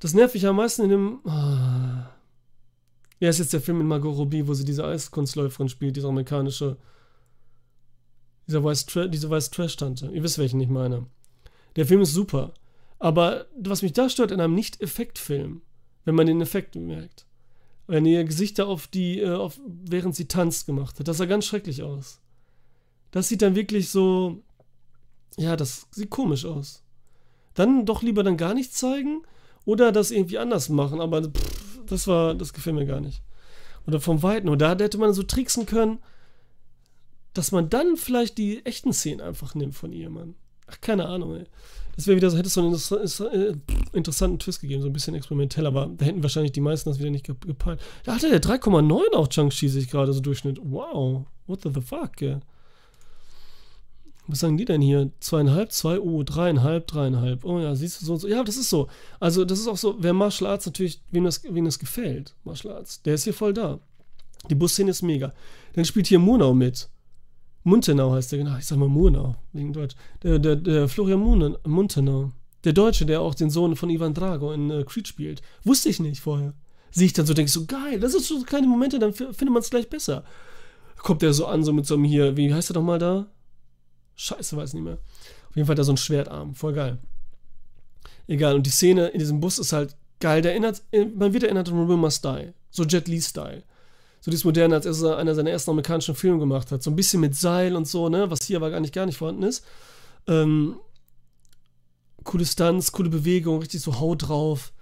Das nervt mich am meisten in dem. Ah, ja, ist jetzt der Film mit Margot Robbie, wo sie diese Eiskunstläuferin spielt, diese amerikanische. Dieser Weiß diese Weiß Trash-Tante. Ihr wisst, welchen ich meine. Der Film ist super. Aber was mich da stört in einem Nicht-Effekt-Film, wenn man den Effekt merkt, wenn ihr Gesichter auf die, äh, auf, während sie tanzt gemacht hat, das sah ganz schrecklich aus. Das sieht dann wirklich so, ja, das sieht komisch aus. Dann doch lieber dann gar nichts zeigen oder das irgendwie anders machen, aber pff, das war, das gefällt mir gar nicht. Oder vom Weiten. Und da hätte man so tricksen können, dass man dann vielleicht die echten Szenen einfach nimmt von ihr, Mann. Ach, keine Ahnung, ey. Das wäre wieder so, hätte es so einen äh, interessanten Twist gegeben, so ein bisschen experimentell, aber da hätten wahrscheinlich die meisten das wieder nicht gepeilt. Da hatte der 3,9 auch Chang-Chi sich gerade so Durchschnitt. Wow, what the fuck, ey. Was sagen die denn hier? Zweieinhalb, zwei, oh, dreieinhalb, dreieinhalb. Oh ja, siehst du so und so. Ja, das ist so. Also, das ist auch so, wer Martial Arts natürlich, wem das, wem das gefällt, Martial Arts, der ist hier voll da. Die Busszene ist mega. Dann spielt hier Murnau mit. Muntenau heißt der, genau. Ich sag mal Murnau, wegen Deutsch. Der, der, der Florian Muntenau. Der Deutsche, der auch den Sohn von Ivan Drago in äh, Creed spielt. Wusste ich nicht vorher. Sehe ich dann so, denke ich so, geil, das sind so kleine Momente, dann findet man es gleich besser. Kommt der so an, so mit so einem hier, wie heißt er doch mal da? Scheiße, weiß nicht mehr. Auf jeden Fall da so ein Schwertarm. Voll geil. Egal. Und die Szene in diesem Bus ist halt geil. Der erinnert, man wird erinnert an Must Die. So Jet Li-Style. So dieses Moderne, als er einer seiner ersten amerikanischen Filme gemacht hat. So ein bisschen mit Seil und so, ne? Was hier aber gar nicht, gar nicht vorhanden ist. Ähm, coole Stunts, coole Bewegung, richtig so Haut drauf.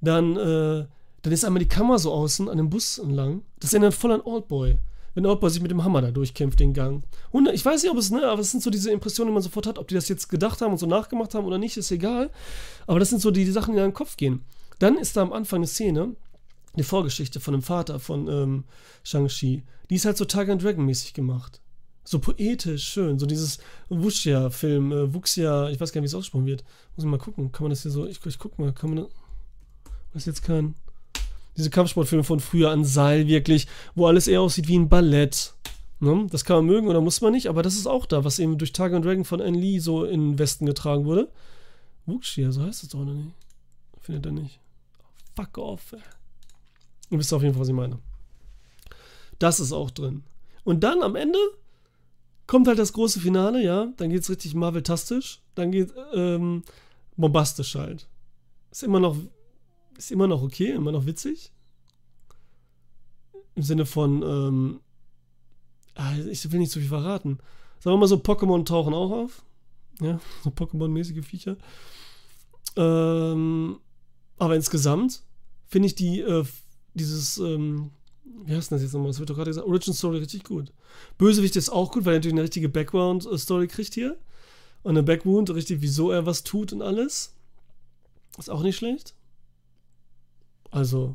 Dann, äh, dann ist einmal die Kamera so außen an dem Bus entlang. Das erinnert voll an Oldboy wenn Oldboy sich mit dem Hammer da durchkämpft, den Gang. Und ich weiß nicht, ob es, ne, aber es sind so diese Impressionen, die man sofort hat, ob die das jetzt gedacht haben und so nachgemacht haben oder nicht, ist egal. Aber das sind so die, die Sachen, die in den Kopf gehen. Dann ist da am Anfang eine Szene, eine Vorgeschichte von dem Vater von ähm, Shang-Chi. Die ist halt so Tiger and Dragon mäßig gemacht. So poetisch, schön. So dieses Wuxia-Film, äh, Wuxia, ich weiß gar nicht, wie es ausgesprochen wird. Muss ich mal gucken. Kann man das hier so, ich, ich guck mal, kann man das, was jetzt kein, diese Kampfsportfilme von früher an Seil wirklich, wo alles eher aussieht wie ein Ballett. Ne? Das kann man mögen oder muss man nicht, aber das ist auch da, was eben durch Tiger and Dragon von Anne Lee so in den Westen getragen wurde. Wuxia, so heißt es doch noch nicht. Findet er nicht. Fuck off, ey. Ihr wisst auf jeden Fall, was ich meine. Das ist auch drin. Und dann am Ende kommt halt das große Finale, ja. Dann geht es richtig Marvel-tastisch. Dann geht ähm, bombastisch halt. Ist immer noch ist immer noch okay, immer noch witzig. Im Sinne von, ähm, ah, ich will nicht zu viel verraten. Sagen wir mal so, Pokémon tauchen auch auf. Ja, so Pokémon-mäßige Viecher. Ähm, aber insgesamt finde ich die, äh, dieses, ähm, wie heißt das jetzt nochmal? Das wird doch gerade gesagt, Origin Story richtig gut. Bösewicht ist auch gut, weil er natürlich eine richtige Background-Story kriegt hier. Und eine Backwound, richtig, wieso er was tut und alles. Ist auch nicht schlecht. Also,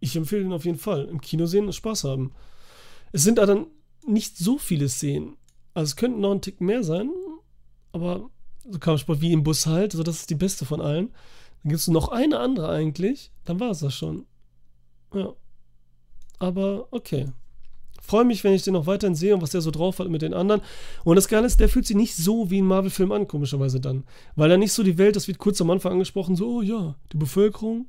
ich empfehle ihn auf jeden Fall. Im Kino sehen und Spaß haben. Es sind da dann nicht so viele Szenen. Also es könnten noch ein Tick mehr sein, aber so Kampfsport wie im Bus halt, also das ist die beste von allen. Dann gibt es noch eine andere eigentlich, dann war es das schon. Ja. Aber okay. Freue mich, wenn ich den noch weiterhin sehe und was der so drauf hat mit den anderen. Und das Geile ist, der fühlt sich nicht so wie ein Marvel-Film an, komischerweise dann. Weil er nicht so die Welt, das wird kurz am Anfang angesprochen, so, oh ja, die Bevölkerung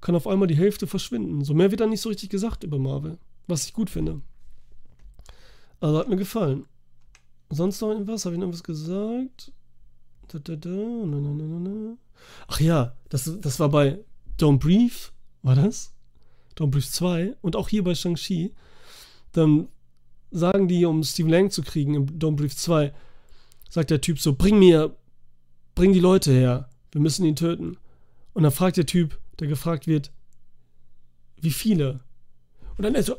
kann auf einmal die Hälfte verschwinden. So mehr wird dann nicht so richtig gesagt über Marvel, was ich gut finde. Also hat mir gefallen. Sonst noch irgendwas? Habe ich noch was gesagt? Da, da, da. Na, na, na, Ach ja, das, das war bei Don't Brief, war das? Don't Brief 2 und auch hier bei Shang-Chi. Dann sagen die, um Steve Lang zu kriegen im Don't Brief 2, sagt der Typ so: Bring mir, bring die Leute her, wir müssen ihn töten. Und dann fragt der Typ, der gefragt wird, wie viele? Und dann ist so,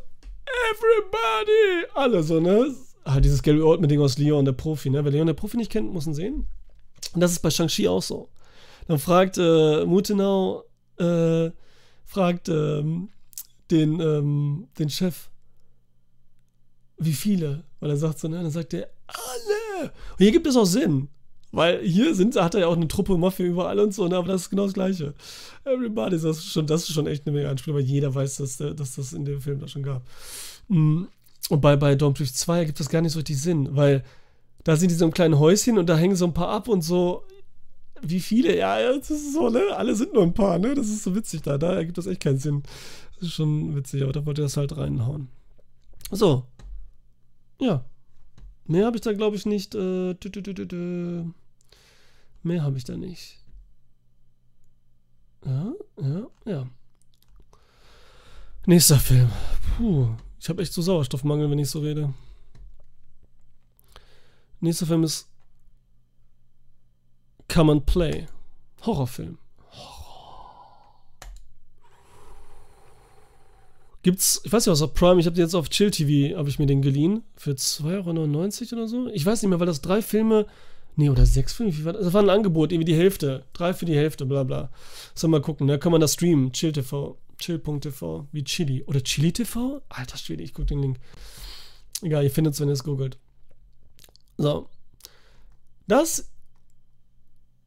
everybody! Alle so, ne? Ah, dieses Gary Oldman-Ding aus Leon, der Profi, ne? Wer Leon, der Profi nicht kennt, muss ihn sehen. Und das ist bei Shang-Chi auch so. Dann fragt äh, Mutenau, äh, fragt ähm, den, ähm, den Chef, wie viele? Weil er sagt so, ne? Dann sagt er, alle! Und hier gibt es auch Sinn. Weil hier sind, hat er ja auch eine Truppe Mafia überall und so, ne? aber das ist genau das Gleiche. Everybody, das ist schon, das ist schon echt eine mega Anspielung, weil jeder weiß, dass, dass das in dem Film da schon gab. Mm, und bei, bei Dormtree 2 gibt das gar nicht so richtig Sinn, weil da sind die so ein kleines Häuschen und da hängen so ein paar ab und so. Wie viele? Ja, das ist so, ne? Alle sind nur ein paar, ne? Das ist so witzig da. Da ergibt das echt keinen Sinn. Das ist schon witzig, aber da wollte er das halt reinhauen. So. Ja. Mehr habe ich da, glaube ich, nicht. Äh, dü, dü, dü, Mehr habe ich da nicht. Ja, ja, ja. Nächster Film. Puh, ich habe echt so Sauerstoffmangel, wenn ich so rede. Nächster Film ist Come and Play. Horrorfilm. Gibt's, ich weiß nicht, was auf Prime, ich habe den jetzt auf Chill TV, habe ich mir den geliehen. Für 2,99 Euro oder so. Ich weiß nicht mehr, weil das drei Filme, nee, oder sechs Filme, wie war das? Das war ein Angebot, irgendwie die Hälfte. Drei für die Hälfte, bla bla. Soll mal gucken, da ne? kann man das streamen. Chill TV. Chill.tv. Wie Chili. Oder Chili TV? Alter Schwede, ich gucke den Link. Egal, ihr findet es, wenn ihr es googelt. So. Das.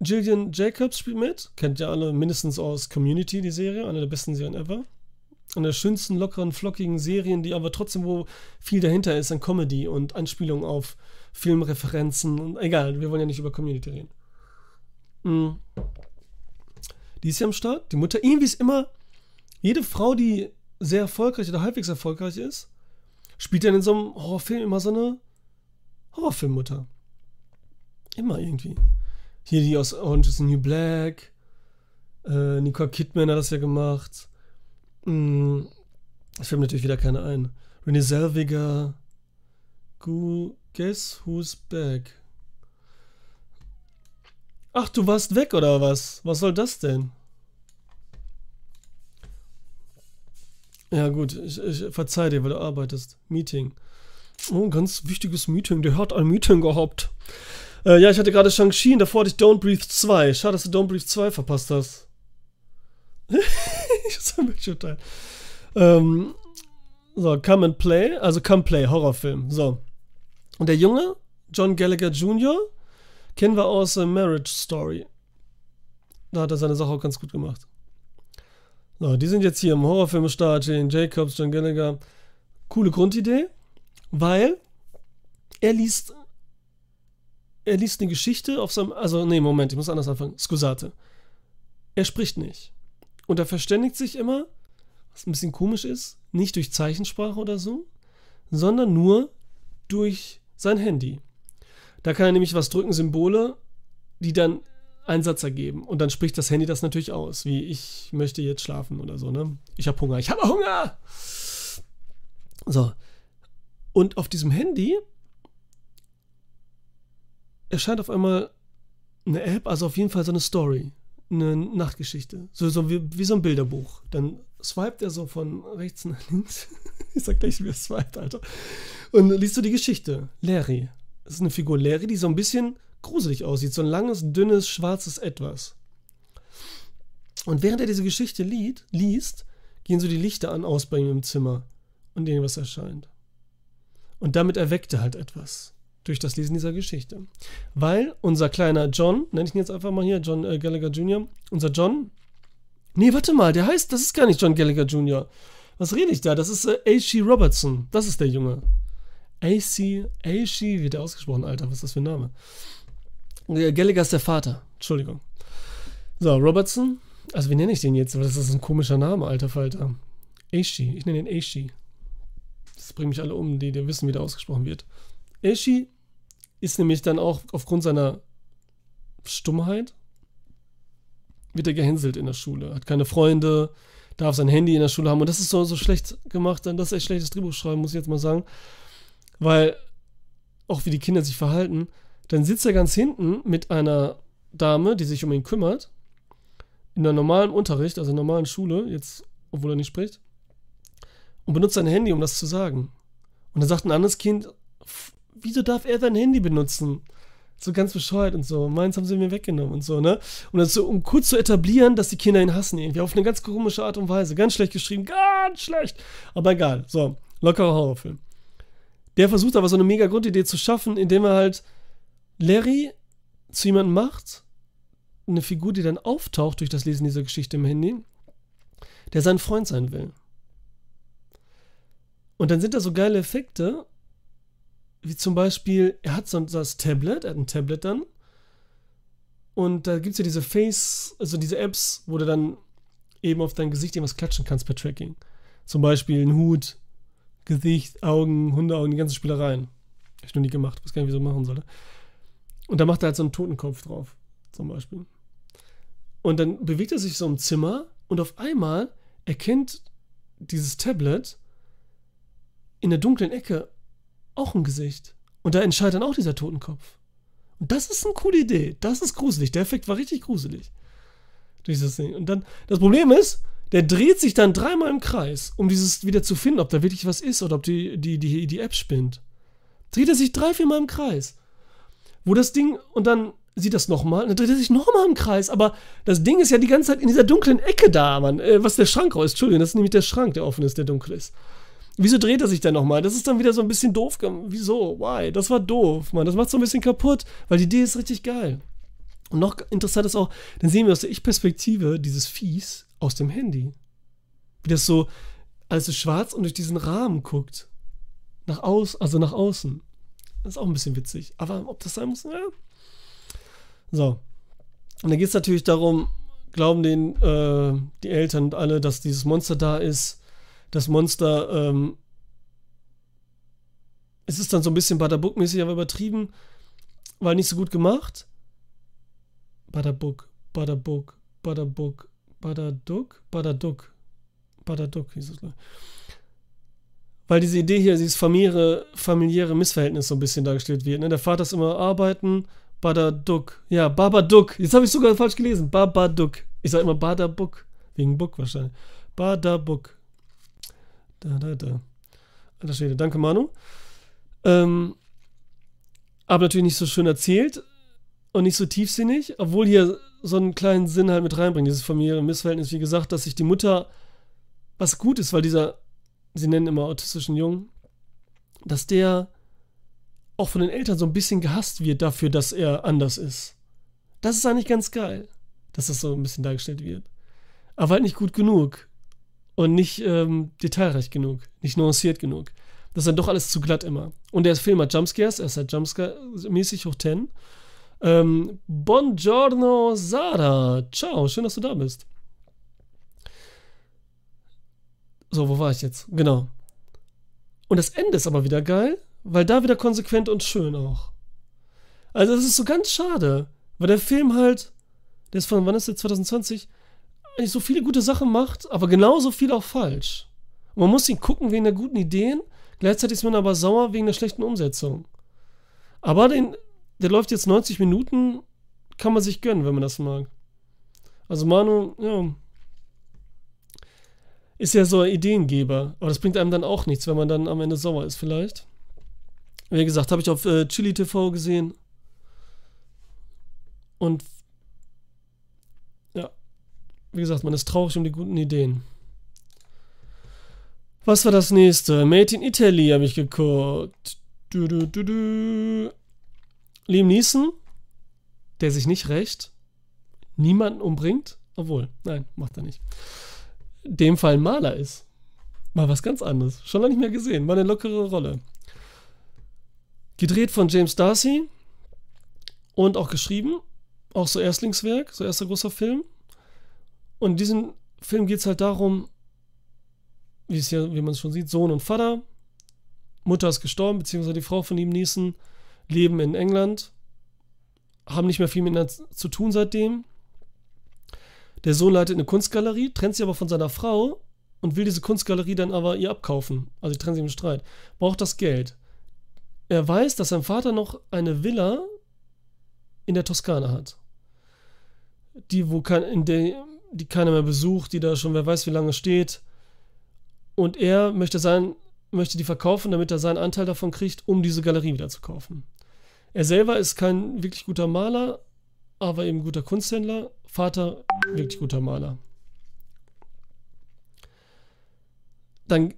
Jillian Jacobs spielt mit. Kennt ihr alle mindestens aus Community, die Serie. Eine der besten Serien ever. Eine der schönsten, lockeren, flockigen Serien, die aber trotzdem, wo viel dahinter ist an Comedy und Anspielung auf Filmreferenzen. Und egal, wir wollen ja nicht über Community reden. Mhm. Die ist ja am Start. Die Mutter, irgendwie ist immer jede Frau, die sehr erfolgreich oder halbwegs erfolgreich ist, spielt dann in so einem Horrorfilm immer so eine Horrorfilmmutter. Immer irgendwie. Hier die aus Orange is the New Black. Äh, Nicole Kidman hat das ja gemacht. Hm, es fällt natürlich wieder keine ein. Renee Zellweger. Gu Guess who's back? Ach, du warst weg oder was? Was soll das denn? Ja, gut, ich, ich verzeih dir, weil du arbeitest. Meeting. Oh, ganz wichtiges Meeting. Der hat ein Meeting gehabt. Äh, ja, ich hatte gerade Shang-Chi und davor hatte ich Don't Breathe 2. Schade, dass du Don't Breathe 2 verpasst hast. ich sag mir schon. Ähm, so, Come and Play. Also Come Play, Horrorfilm. So. Und der Junge, John Gallagher Jr., kennen wir aus äh, Marriage Story. Da hat er seine Sache auch ganz gut gemacht. So, die sind jetzt hier im Horrorfilmstart, Jane Jacobs, John Gallagher. Coole Grundidee, weil er liest er liest eine Geschichte auf seinem, also nee, Moment, ich muss anders anfangen. Scusate. Er spricht nicht. Und er verständigt sich immer, was ein bisschen komisch ist, nicht durch Zeichensprache oder so, sondern nur durch sein Handy. Da kann er nämlich was drücken, Symbole, die dann einen Satz ergeben. Und dann spricht das Handy das natürlich aus, wie ich möchte jetzt schlafen oder so, ne? Ich habe Hunger, ich habe Hunger! So. Und auf diesem Handy erscheint auf einmal eine App, also auf jeden Fall so eine Story, eine Nachtgeschichte. So, so wie, wie so ein Bilderbuch. Dann swipet er so von rechts nach links. ich sag gleich, wie er swipet, Alter. Und liest du die Geschichte. Larry. Das ist eine Figur Larry, die so ein bisschen gruselig aussieht. So ein langes, dünnes, schwarzes Etwas. Und während er diese Geschichte lied, liest, gehen so die Lichter an aus bei ihm im Zimmer und irgendwas erscheint. Und damit erweckt er halt etwas durch das Lesen dieser Geschichte. Weil unser kleiner John, nenne ich ihn jetzt einfach mal hier, John äh, Gallagher Jr., unser John, nee, warte mal, der heißt, das ist gar nicht John Gallagher Jr. Was rede ich da? Das ist äh, A.C. Robertson, das ist der Junge. A.C. A.C. wird der ausgesprochen, Alter, was ist das für ein Name? Gallagher ist der Vater. Entschuldigung. So, Robertson. Also, wie nenne ich den jetzt? Das ist ein komischer Name, alter Falter. Aishi. Ich nenne ihn Aishi. Das bringt mich alle um, die, die wissen, wie der ausgesprochen wird. Aishi ist nämlich dann auch aufgrund seiner Stummheit wird er gehänselt in der Schule. Hat keine Freunde, darf sein Handy in der Schule haben. Und das ist so, so schlecht gemacht, dann das ist echt schlechtes Drehbuch schreiben, muss ich jetzt mal sagen. Weil auch wie die Kinder sich verhalten, dann sitzt er ganz hinten mit einer Dame, die sich um ihn kümmert, in der normalen Unterricht, also in der normalen Schule, jetzt, obwohl er nicht spricht, und benutzt sein Handy, um das zu sagen. Und dann sagt ein anderes Kind, wieso darf er sein Handy benutzen? So ganz bescheuert und so. Meins haben sie mir weggenommen und so, ne? Und das so, um kurz zu etablieren, dass die Kinder ihn hassen irgendwie. Auf eine ganz komische Art und Weise. Ganz schlecht geschrieben. Ganz schlecht. Aber egal. So, lockerer Horrorfilm. Der versucht aber so eine mega Grundidee zu schaffen, indem er halt Larry zu jemandem macht, eine Figur, die dann auftaucht durch das Lesen dieser Geschichte im Handy, der sein Freund sein will. Und dann sind da so geile Effekte, wie zum Beispiel, er hat so das Tablet, er hat ein Tablet dann. Und da gibt es ja diese Face, also diese Apps, wo du dann eben auf dein Gesicht irgendwas klatschen kannst per Tracking. Zum Beispiel ein Hut, Gesicht, Augen, Hundeaugen, die ganzen Spielereien. Hab ich noch nie gemacht, weiß gar nicht, wie ich so machen soll. Und da macht er halt so einen Totenkopf drauf, zum Beispiel. Und dann bewegt er sich so im Zimmer und auf einmal erkennt dieses Tablet in der dunklen Ecke auch ein Gesicht. Und da entscheidet dann auch dieser Totenkopf. Und das ist eine coole Idee. Das ist gruselig. Der Effekt war richtig gruselig. Dieses Ding. Und dann, das Problem ist, Der dreht sich dann dreimal im Kreis, um dieses wieder zu finden, ob da wirklich was ist oder ob die, die, die, die App spinnt. Dreht er sich drei, vier Mal im Kreis. Wo das Ding, und dann sieht das nochmal, dann dreht er sich nochmal im Kreis. Aber das Ding ist ja die ganze Zeit in dieser dunklen Ecke da, Mann. Äh, was der Schrank raus, Entschuldigung, das ist nämlich der Schrank, der offen ist, der dunkel ist. Wieso dreht er sich dann nochmal? Das ist dann wieder so ein bisschen doof. Wieso? Why? Das war doof, Mann. Das macht so ein bisschen kaputt, weil die Idee ist richtig geil. Und noch interessant ist auch, dann sehen wir aus der Ich-Perspektive dieses Viehs aus dem Handy. Wie das so, alles ist schwarz und durch diesen Rahmen guckt. Nach außen, also nach außen. Das ist auch ein bisschen witzig. Aber ob das sein muss, ja. So. Und dann geht es natürlich darum, glauben den, äh, die Eltern und alle, dass dieses Monster da ist. Das Monster, ähm, es ist dann so ein bisschen Badabook-mäßig, aber übertrieben, weil nicht so gut gemacht. Badabook, Badabook, Badabook, Badaduk, Badaduk, Badaduk hieß es. Weil diese Idee hier, dieses familiäre, familiäre Missverhältnis so ein bisschen dargestellt wird. Ne? Der Vater ist immer arbeiten, Badaduk. Ja, Babaduk. Jetzt habe ich sogar falsch gelesen. Babaduk. Ich sage immer Badabuk. Wegen Book wahrscheinlich. Badabuk. Da, da, da. Alter Schwede. Danke, Manu. Ähm, aber natürlich nicht so schön erzählt und nicht so tiefsinnig, obwohl hier so einen kleinen Sinn halt mit reinbringt, dieses familiäre Missverhältnis. Wie gesagt, dass sich die Mutter, was gut ist, weil dieser, sie nennen immer autistischen Jungen, dass der auch von den Eltern so ein bisschen gehasst wird dafür, dass er anders ist. Das ist eigentlich ganz geil, dass das so ein bisschen dargestellt wird. Aber halt nicht gut genug und nicht ähm, detailreich genug, nicht nuanciert genug. Das ist dann doch alles zu glatt immer. Und der Film hat Jumpscares, er ist halt Jumpscare-mäßig hoch 10. Ähm, buongiorno Sara, ciao, schön, dass du da bist. So, wo war ich jetzt? Genau. Und das Ende ist aber wieder geil, weil da wieder konsequent und schön auch. Also das ist so ganz schade, weil der Film halt, der ist von, wann ist der, 2020, eigentlich so viele gute Sachen macht, aber genauso viel auch falsch. Und man muss ihn gucken wegen der guten Ideen, gleichzeitig ist man aber sauer wegen der schlechten Umsetzung. Aber den, der läuft jetzt 90 Minuten, kann man sich gönnen, wenn man das mag. Also Manu, ja, ist ja so ein Ideengeber, aber das bringt einem dann auch nichts, wenn man dann am Ende sauer ist vielleicht. Wie gesagt, habe ich auf äh, Chili TV gesehen. Und wie gesagt, man ist traurig um die guten Ideen. Was war das nächste? Made in Italy habe ich geguckt. Du, du, du, du. Liam Neeson, der sich nicht rächt, niemanden umbringt, obwohl, nein, macht er nicht. Dem Fall Maler ist. Mal was ganz anderes. Schon lange nicht mehr gesehen. Mal eine lockere Rolle. Gedreht von James Darcy und auch geschrieben. Auch so Erstlingswerk, so erster großer Film. Und in diesem Film geht es halt darum, wie wie man es schon sieht, Sohn und Vater. Mutter ist gestorben, beziehungsweise die Frau von ihm Niesen, leben in England, haben nicht mehr viel miteinander zu tun seitdem. Der Sohn leitet eine Kunstgalerie, trennt sich aber von seiner Frau und will diese Kunstgalerie dann aber ihr abkaufen. Also die trennen sich im Streit. Braucht das Geld. Er weiß, dass sein Vater noch eine Villa in der Toskana hat. Die, wo kein, in der, die keiner mehr besucht, die da schon wer weiß wie lange steht. Und er möchte, sein, möchte die verkaufen, damit er seinen Anteil davon kriegt, um diese Galerie wieder zu kaufen. Er selber ist kein wirklich guter Maler, aber eben guter Kunsthändler. Vater, wirklich guter Maler. Dann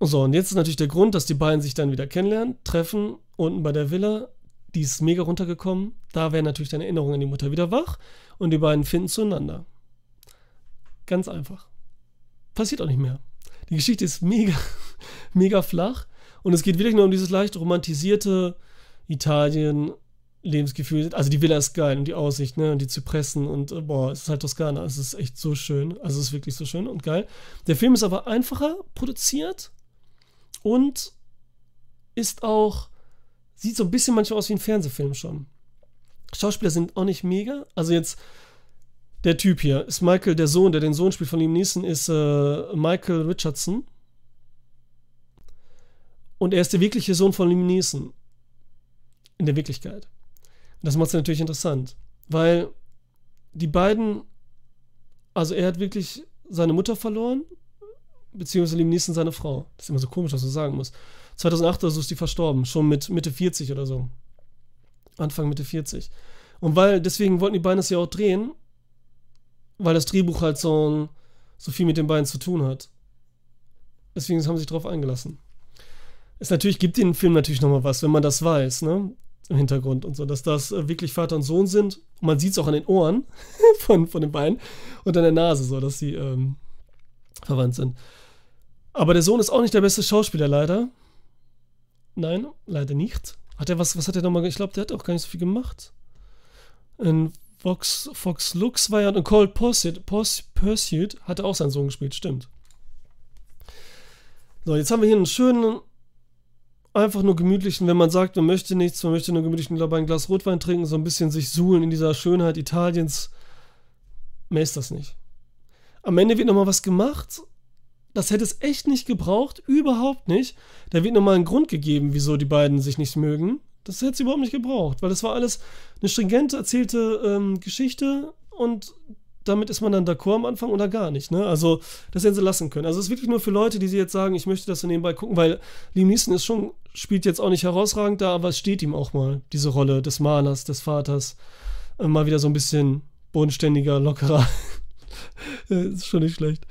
so, und jetzt ist natürlich der Grund, dass die beiden sich dann wieder kennenlernen, treffen, unten bei der Villa. Die ist mega runtergekommen. Da wäre natürlich deine Erinnerung an die Mutter wieder wach und die beiden finden zueinander. Ganz einfach. Passiert auch nicht mehr. Die Geschichte ist mega, mega flach und es geht wirklich nur um dieses leicht romantisierte Italien, Lebensgefühl. Also die Villa ist geil und die Aussicht, ne? Und die Zypressen und äh, boah, es ist halt Toskana. Es ist echt so schön. Also es ist wirklich so schön und geil. Der Film ist aber einfacher produziert und ist auch, sieht so ein bisschen manchmal aus wie ein Fernsehfilm schon. Schauspieler sind auch nicht mega. Also jetzt der Typ hier ist Michael, der Sohn, der den Sohn spielt von Liam Neeson, ist äh, Michael Richardson. Und er ist der wirkliche Sohn von Liam Neeson. In der Wirklichkeit. Das macht es natürlich interessant, weil die beiden, also er hat wirklich seine Mutter verloren, beziehungsweise Liam Neeson seine Frau. Das ist immer so komisch, was du sagen musst. 2008 oder so ist die verstorben, schon mit Mitte 40 oder so. Anfang Mitte 40. Und weil, deswegen wollten die beiden das ja auch drehen, weil das Drehbuch halt so, so viel mit den beiden zu tun hat. Deswegen haben sie sich drauf eingelassen. Es natürlich gibt den Film natürlich nochmal was, wenn man das weiß, ne? Im Hintergrund und so, dass das äh, wirklich Vater und Sohn sind. Und man sieht es auch an den Ohren von, von den beiden und an der Nase, so, dass sie ähm, verwandt sind. Aber der Sohn ist auch nicht der beste Schauspieler, leider. Nein, leider nicht. Hat er was, was hat er nochmal, ich glaube, der hat auch gar nicht so viel gemacht. In Fox, Fox Lux war ja, und Cold Pursuit, Pursuit hat er auch seinen Sohn gespielt, stimmt. So, jetzt haben wir hier einen schönen, einfach nur gemütlichen, wenn man sagt, man möchte nichts, man möchte nur gemütlichen, glaube ein Glas Rotwein trinken, so ein bisschen sich suhlen in dieser Schönheit Italiens. Mehr ist das nicht. Am Ende wird nochmal was gemacht. Das hätte es echt nicht gebraucht, überhaupt nicht. Da wird nochmal ein Grund gegeben, wieso die beiden sich nicht mögen. Das hätte es überhaupt nicht gebraucht, weil das war alles eine stringent erzählte ähm, Geschichte und damit ist man dann d'accord am Anfang oder gar nicht. Ne? Also, das hätten sie lassen können. Also, es ist wirklich nur für Leute, die sie jetzt sagen, ich möchte das so nebenbei gucken, weil Liam Neeson ist schon, spielt jetzt auch nicht herausragend da, aber es steht ihm auch mal, diese Rolle des Malers, des Vaters. Äh, mal wieder so ein bisschen bodenständiger, lockerer. ist schon nicht schlecht.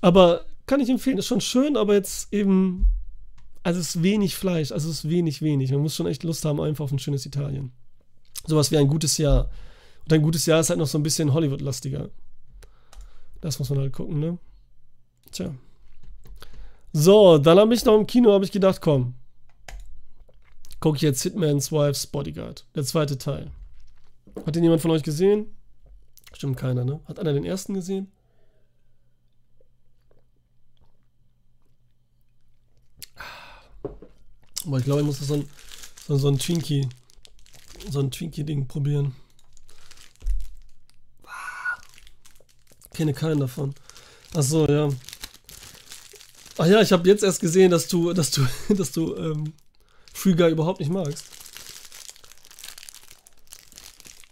Aber kann ich empfehlen, ist schon schön, aber jetzt eben, also es ist wenig Fleisch, also es ist wenig, wenig. Man muss schon echt Lust haben, einfach auf ein schönes Italien. Sowas wie ein gutes Jahr. Und ein gutes Jahr ist halt noch so ein bisschen Hollywood-lastiger. Das muss man halt gucken, ne? Tja. So, dann habe ich noch im Kino habe ich gedacht, komm. Gucke ich jetzt Hitman's Wife's Bodyguard, der zweite Teil. Hat den jemand von euch gesehen? Stimmt keiner, ne? Hat einer den ersten gesehen? Aber ich glaube, ich muss so ein, so, so ein Twinkie, so ein Twinkie-Ding probieren. Kenne keinen davon. Ach so, ja. Ach ja, ich habe jetzt erst gesehen, dass du, dass du, dass du ähm, Free Guy überhaupt nicht magst.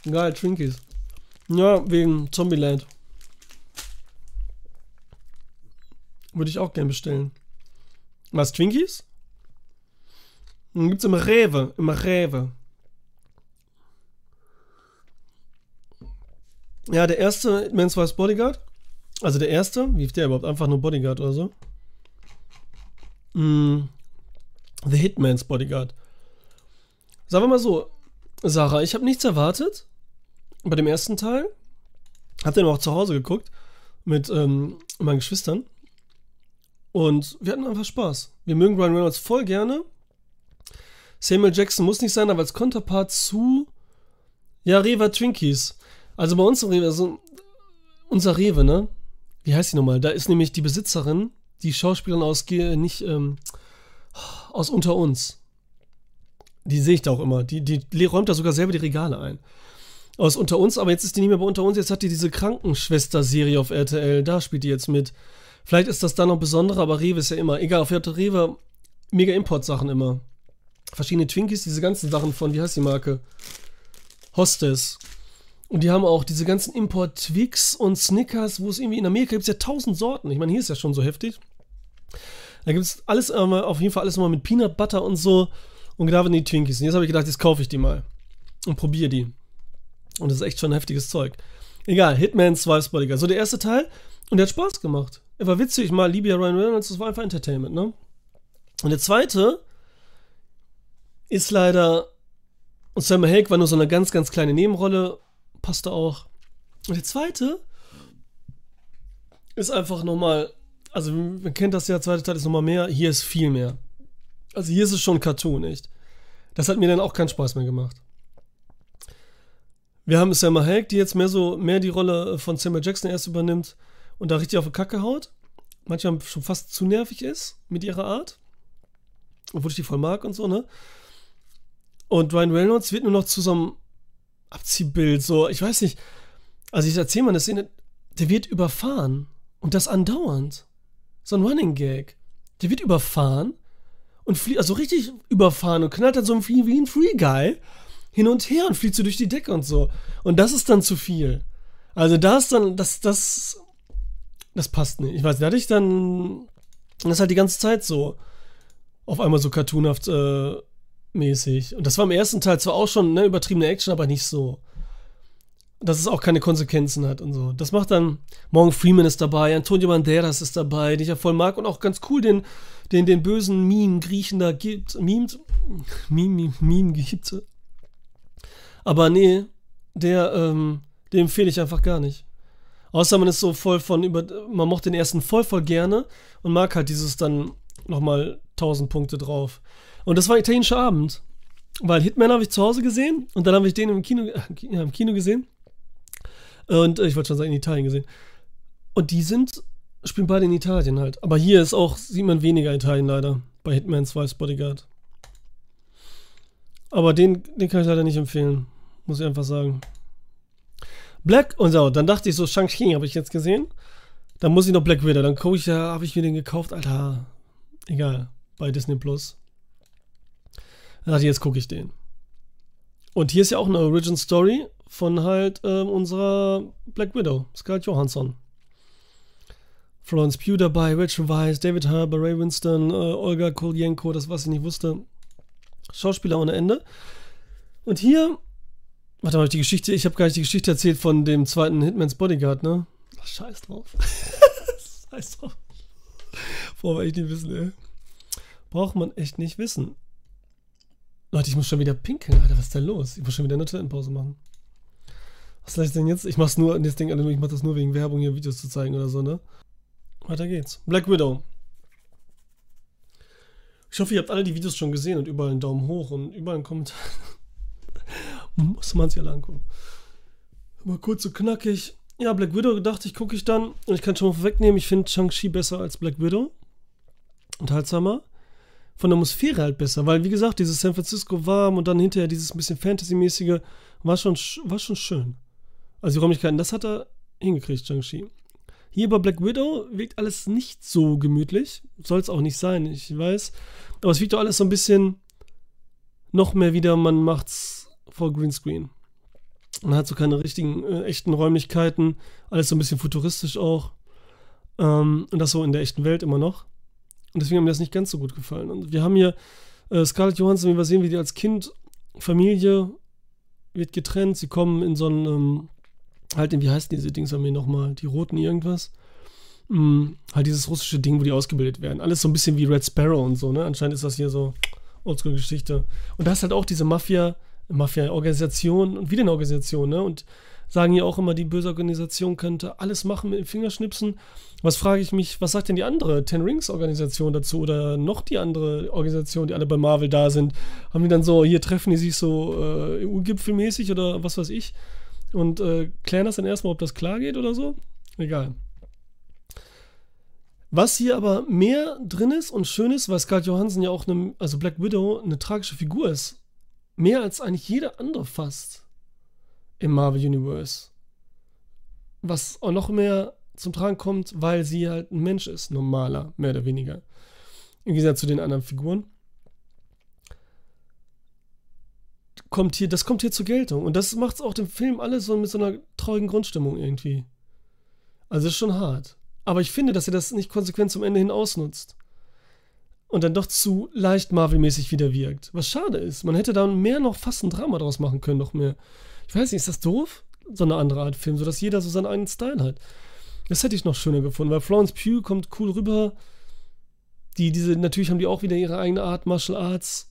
Geil, Twinkies. Ja, wegen Zombieland. Würde ich auch gern bestellen. Was, Twinkies? Dann gibt's im Rewe, im Rewe. Ja, der erste Men's Vice Bodyguard. Also der erste, wie ist der überhaupt? Einfach nur Bodyguard oder so. Mm, The Hitman's Bodyguard. Sagen wir mal so, Sarah, ich habe nichts erwartet bei dem ersten Teil. Hab den auch zu Hause geguckt mit ähm, meinen Geschwistern. Und wir hatten einfach Spaß. Wir mögen Ryan Reynolds voll gerne. Samuel Jackson muss nicht sein, aber als Konterpart zu ja, Reva Twinkies. Also bei uns im Rewe, also unser Rewe, ne? Wie heißt die nochmal? Da ist nämlich die Besitzerin, die Schauspielerin aus, nicht, ähm, aus unter uns. Die sehe ich da auch immer. Die, die räumt da sogar selber die Regale ein. Aus unter uns, aber jetzt ist die nicht mehr bei unter uns. Jetzt hat die diese Krankenschwester-Serie auf RTL. Da spielt die jetzt mit. Vielleicht ist das da noch besonderer, aber Rewe ist ja immer. Egal, auf Rewe mega Import-Sachen immer. Verschiedene Twinkies, diese ganzen Sachen von, wie heißt die Marke? Hostess. Und die haben auch diese ganzen Import-Twix und Snickers, wo es irgendwie in Amerika gibt es ja tausend Sorten. Ich meine, hier ist ja schon so heftig. Da gibt es alles immer, auf jeden Fall alles immer mit Peanut Butter und so. Und da waren die Twinkies. Und jetzt habe ich gedacht, jetzt kaufe ich die mal. Und probiere die. Und das ist echt schon heftiges Zeug. Egal, Hitman's Wife's Bodyguard. So der erste Teil. Und der hat Spaß gemacht. Er war witzig. Mal liebe ja Ryan Reynolds. Das war einfach Entertainment, ne? Und der zweite ist leider. Und Sam Hake war nur so eine ganz, ganz kleine Nebenrolle passte auch. Und der zweite ist einfach nochmal, also man kennt das ja, der zweite Teil ist nochmal mehr, hier ist viel mehr. Also hier ist es schon Cartoon, echt. Das hat mir dann auch keinen Spaß mehr gemacht. Wir haben Selma Hayek, die jetzt mehr so, mehr die Rolle von Samuel Jackson erst übernimmt und da richtig auf die Kacke haut. Manchmal schon fast zu nervig ist mit ihrer Art. Obwohl ich die voll mag und so, ne? Und Ryan Reynolds wird nur noch zu so einem Abziehbild, so, ich weiß nicht. Also ich erzähle mal eine Szene, der wird überfahren. Und das andauernd. So ein Running Gag. Der wird überfahren und fliegt, also richtig überfahren und knallt dann so wie ein Free Guy hin und her und fliegt so durch die Decke und so. Und das ist dann zu viel. Also da ist dann, das, das das passt nicht. Ich weiß, da hatte ich dann, das ist halt die ganze Zeit so, auf einmal so cartoonhaft äh, mäßig. Und das war im ersten Teil zwar auch schon ne, übertriebene Action, aber nicht so. Dass es auch keine Konsequenzen hat und so. Das macht dann, Morgan Freeman ist dabei, Antonio Banderas ist dabei, den ich ja voll mag und auch ganz cool den, den, den bösen Meme-Griechen da gibt, mimt, Meme, Meme gibt. Aber nee, der, ähm, den empfehle ich einfach gar nicht. Außer man ist so voll von über, man mochte den ersten voll, voll gerne und mag halt dieses dann nochmal 1000 Punkte drauf. Und das war italienischer Abend. Weil Hitman habe ich zu Hause gesehen und dann habe ich den im Kino, äh, im Kino gesehen. Und äh, ich wollte schon sagen, in Italien gesehen. Und die sind, spielen beide in Italien halt. Aber hier ist auch, sieht man weniger Italien leider. Bei Hitman 2 Bodyguard. Aber den, den kann ich leider nicht empfehlen. Muss ich einfach sagen. Black und so, dann dachte ich so, Shang-Chi habe ich jetzt gesehen. Dann muss ich noch Black Widow. Dann gucke ich, ja, habe ich mir den gekauft, Alter. Egal, bei Disney Plus. Dann dachte ich, jetzt gucke ich den. Und hier ist ja auch eine Origin Story von halt äh, unserer Black Widow, Scarlett Johansson. Florence Pugh dabei, Rachel Weisz, David Harbour, Ray Winston, äh, Olga Kolyenko, das was ich nicht wusste. Schauspieler ohne Ende. Und hier, warte mal, die Geschichte, ich habe gar nicht die Geschichte erzählt von dem zweiten Hitman's Bodyguard, ne? Ach, scheiß drauf. scheiß drauf. Brauchen wir echt nicht wissen, ey. Braucht man echt nicht wissen. Leute, ich muss schon wieder pinkeln, Alter, was ist denn los? Ich muss schon wieder eine Toilettenpause machen. Was soll ich denn jetzt? Ich mach's nur, das Ding, ich mach das nur wegen Werbung, hier Videos zu zeigen oder so, ne? Weiter geht's. Black Widow. Ich hoffe, ihr habt alle die Videos schon gesehen und überall einen Daumen hoch und überall einen Kommentar. Muss man sich alle angucken. Mal kurz so knackig. Ja, Black Widow dachte ich, gucke ich dann. Und ich kann schon mal vorwegnehmen, ich finde Shang-Chi besser als Black Widow. Unterhaltsamer von der Atmosphäre halt besser, weil wie gesagt, dieses San Francisco warm und dann hinterher dieses bisschen Fantasy-mäßige war schon, war schon schön. Also die Räumlichkeiten, das hat er hingekriegt, Shang-Chi. Hier bei Black Widow wirkt alles nicht so gemütlich. Soll es auch nicht sein, ich weiß. Aber es wirkt doch alles so ein bisschen noch mehr wieder, man macht's vor Greenscreen. Man hat so keine richtigen, äh, echten Räumlichkeiten. Alles so ein bisschen futuristisch auch. Ähm, und das so in der echten Welt immer noch. Und deswegen hat mir das nicht ganz so gut gefallen. Und wir haben hier äh, Scarlett Johansson, wie wir sehen, wie die als Kind, Familie wird getrennt. Sie kommen in so einen, ähm, halt, wie heißen diese Dings haben wir nochmal? Die roten irgendwas? Hm, halt dieses russische Ding, wo die ausgebildet werden. Alles so ein bisschen wie Red Sparrow und so, ne? Anscheinend ist das hier so Oldschool-Geschichte. Und da ist halt auch diese Mafia, Mafia-Organisation und wieder eine Organisation, ne? Und sagen ja auch immer, die böse Organisation könnte alles machen mit dem Fingerschnipsen. Was frage ich mich, was sagt denn die andere Ten Rings Organisation dazu oder noch die andere Organisation, die alle bei Marvel da sind? Haben die dann so, hier treffen die sich so äh, EU-Gipfelmäßig oder was weiß ich und äh, klären das dann erstmal, ob das klar geht oder so? Egal. Was hier aber mehr drin ist und schön ist, weil Scarlett Johansson ja auch, eine, also Black Widow, eine tragische Figur ist. Mehr als eigentlich jeder andere fast im Marvel Universe. Was auch noch mehr zum Tragen kommt, weil sie halt ein Mensch ist, normaler, mehr oder weniger. Im Gegensatz zu den anderen Figuren. Kommt hier, das kommt hier zur Geltung. Und das macht es auch dem Film alles so mit so einer traurigen Grundstimmung irgendwie. Also ist schon hart. Aber ich finde, dass er das nicht konsequent zum Ende hin ausnutzt. Und dann doch zu leicht Marvel-mäßig wieder wirkt. Was schade ist. Man hätte da mehr noch fast ein Drama draus machen können, noch mehr ich weiß nicht, ist das doof? So eine andere Art Film, sodass jeder so seinen eigenen Style hat. Das hätte ich noch schöner gefunden, weil Florence Pugh kommt cool rüber. Die, diese, natürlich haben die auch wieder ihre eigene Art, Martial Arts.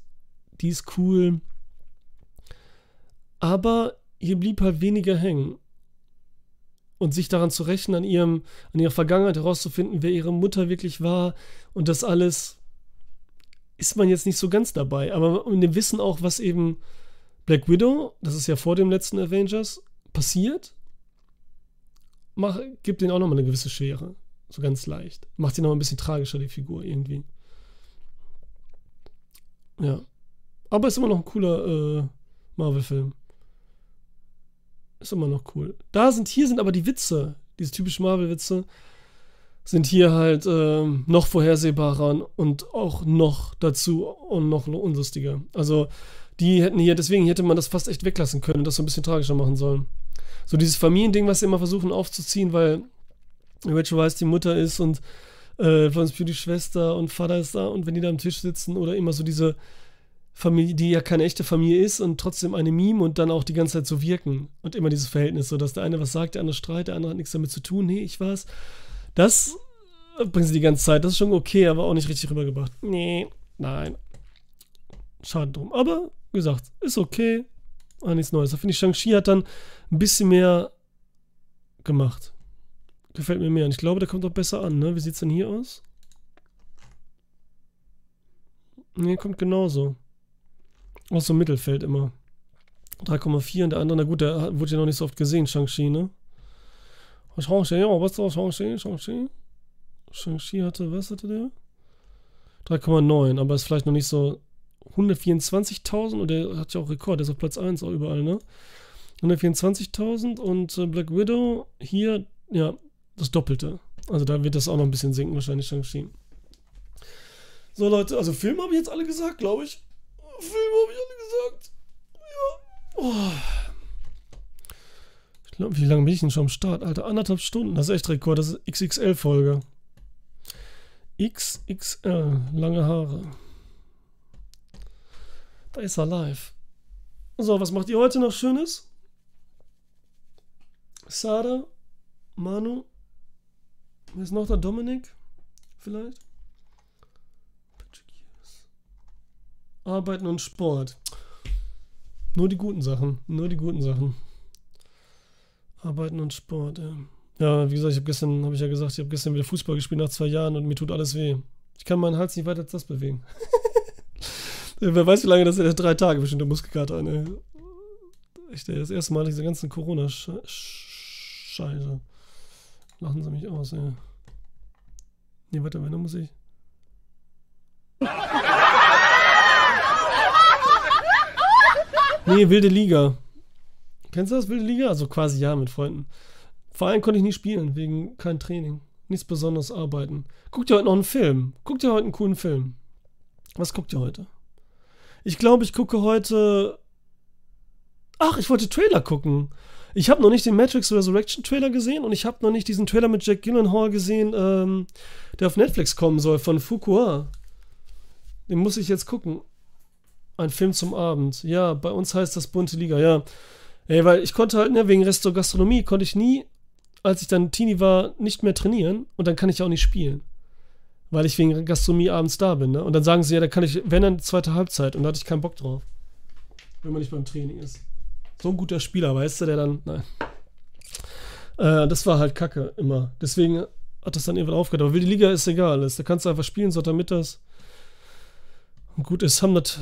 Die ist cool. Aber hier blieb halt weniger hängen. Und sich daran zu rechnen, an, ihrem, an ihrer Vergangenheit herauszufinden, wer ihre Mutter wirklich war und das alles, ist man jetzt nicht so ganz dabei. Aber in dem Wissen auch, was eben Black Widow, das ist ja vor dem letzten Avengers, passiert, mach, gibt denen auch nochmal eine gewisse Schwere. So ganz leicht. Macht sie noch ein bisschen tragischer, die Figur irgendwie. Ja. Aber ist immer noch ein cooler äh, Marvel-Film. Ist immer noch cool. Da sind, hier sind aber die Witze, diese typischen Marvel-Witze, sind hier halt äh, noch vorhersehbarer und auch noch dazu und noch unlustiger. Also die hätten hier, deswegen hätte man das fast echt weglassen können und das so ein bisschen tragischer machen sollen. So dieses Familiending, was sie immer versuchen aufzuziehen, weil Rachel Weisz die Mutter ist und äh, Florence Pugh die Schwester und Vater ist da und wenn die da am Tisch sitzen oder immer so diese Familie, die ja keine echte Familie ist und trotzdem eine Meme und dann auch die ganze Zeit so wirken und immer dieses Verhältnis, so dass der eine was sagt, der andere streitet, der andere hat nichts damit zu tun, nee, ich war's. Das bringen sie die ganze Zeit, das ist schon okay, aber auch nicht richtig rübergebracht. Nee, nein. Schade drum. Aber, gesagt, ist okay. War nichts Neues. Da finde ich, Shang-Chi hat dann ein bisschen mehr gemacht. Gefällt mir mehr. Und ich glaube, der kommt auch besser an, ne? Wie sieht's denn hier aus? Ne, kommt genauso. Aus so Mittelfeld immer. 3,4 und der andere, na gut, der wurde ja noch nicht so oft gesehen, Shang-Chi, ne? Shang-Chi, oh, was ist Shang-Chi? Shang-Chi? Shang-Chi hatte, was hatte der? 3,9, aber ist vielleicht noch nicht so 124.000 und der hat ja auch Rekord, der ist auf Platz 1 auch überall, ne? 124.000 und äh, Black Widow hier, ja, das Doppelte. Also da wird das auch noch ein bisschen sinken, wahrscheinlich Shang-Chi. So, Leute, also Film habe ich jetzt alle gesagt, glaube ich. Film habe ich alle gesagt. Ja. Oh. Ich glaube, wie lange bin ich denn schon am Start? Alter, anderthalb Stunden. Das ist echt Rekord. Das ist XXL-Folge. XXL. Lange Haare. Da ist er live. So, was macht ihr heute noch Schönes? Sada, Manu, wer ist noch da? Dominik? Vielleicht? Arbeiten und Sport. Nur die guten Sachen. Nur die guten Sachen. Arbeiten und Sport, ja. Ja, wie gesagt, ich habe gestern, habe ich ja gesagt, ich habe gestern wieder Fußball gespielt nach zwei Jahren und mir tut alles weh. Ich kann meinen Hals nicht weiter als das bewegen. Wer weiß, wie lange das ist. Drei Tage bestimmt der Muskelkater. Ne? Echt, das erste Mal diese ganzen Corona-Scheiße. Lachen sie mich aus, ey. Nee, warte, wenn, dann muss ich. Nee, Wilde Liga. Kennst du das, Wilde Liga? Also quasi ja, mit Freunden. Verein konnte ich nie spielen, wegen kein Training. Nichts besonderes arbeiten. Guckt ihr heute noch einen Film? Guckt ihr heute einen coolen Film? Was guckt ihr heute? Ich glaube, ich gucke heute. Ach, ich wollte Trailer gucken. Ich habe noch nicht den Matrix Resurrection Trailer gesehen und ich habe noch nicht diesen Trailer mit Jack Gyllenhaal gesehen, ähm, der auf Netflix kommen soll, von Fuqua. Den muss ich jetzt gucken. Ein Film zum Abend. Ja, bei uns heißt das Bunte Liga, ja. Ey, weil ich konnte halt, ne, wegen Resto Gastronomie konnte ich nie, als ich dann Teenie war, nicht mehr trainieren und dann kann ich auch nicht spielen weil ich wegen Gastronomie abends da bin. Ne? Und dann sagen sie, ja, da kann ich, wenn dann zweite Halbzeit. Und da hatte ich keinen Bock drauf. Wenn man nicht beim Training ist. So ein guter Spieler, weißt du, der dann, nein. Äh, das war halt Kacke immer. Deswegen hat das dann irgendwann aufgehört. Aber Wilde Liga ist egal. Da kannst du einfach spielen, Sonntagmittags. Und gut ist, haben das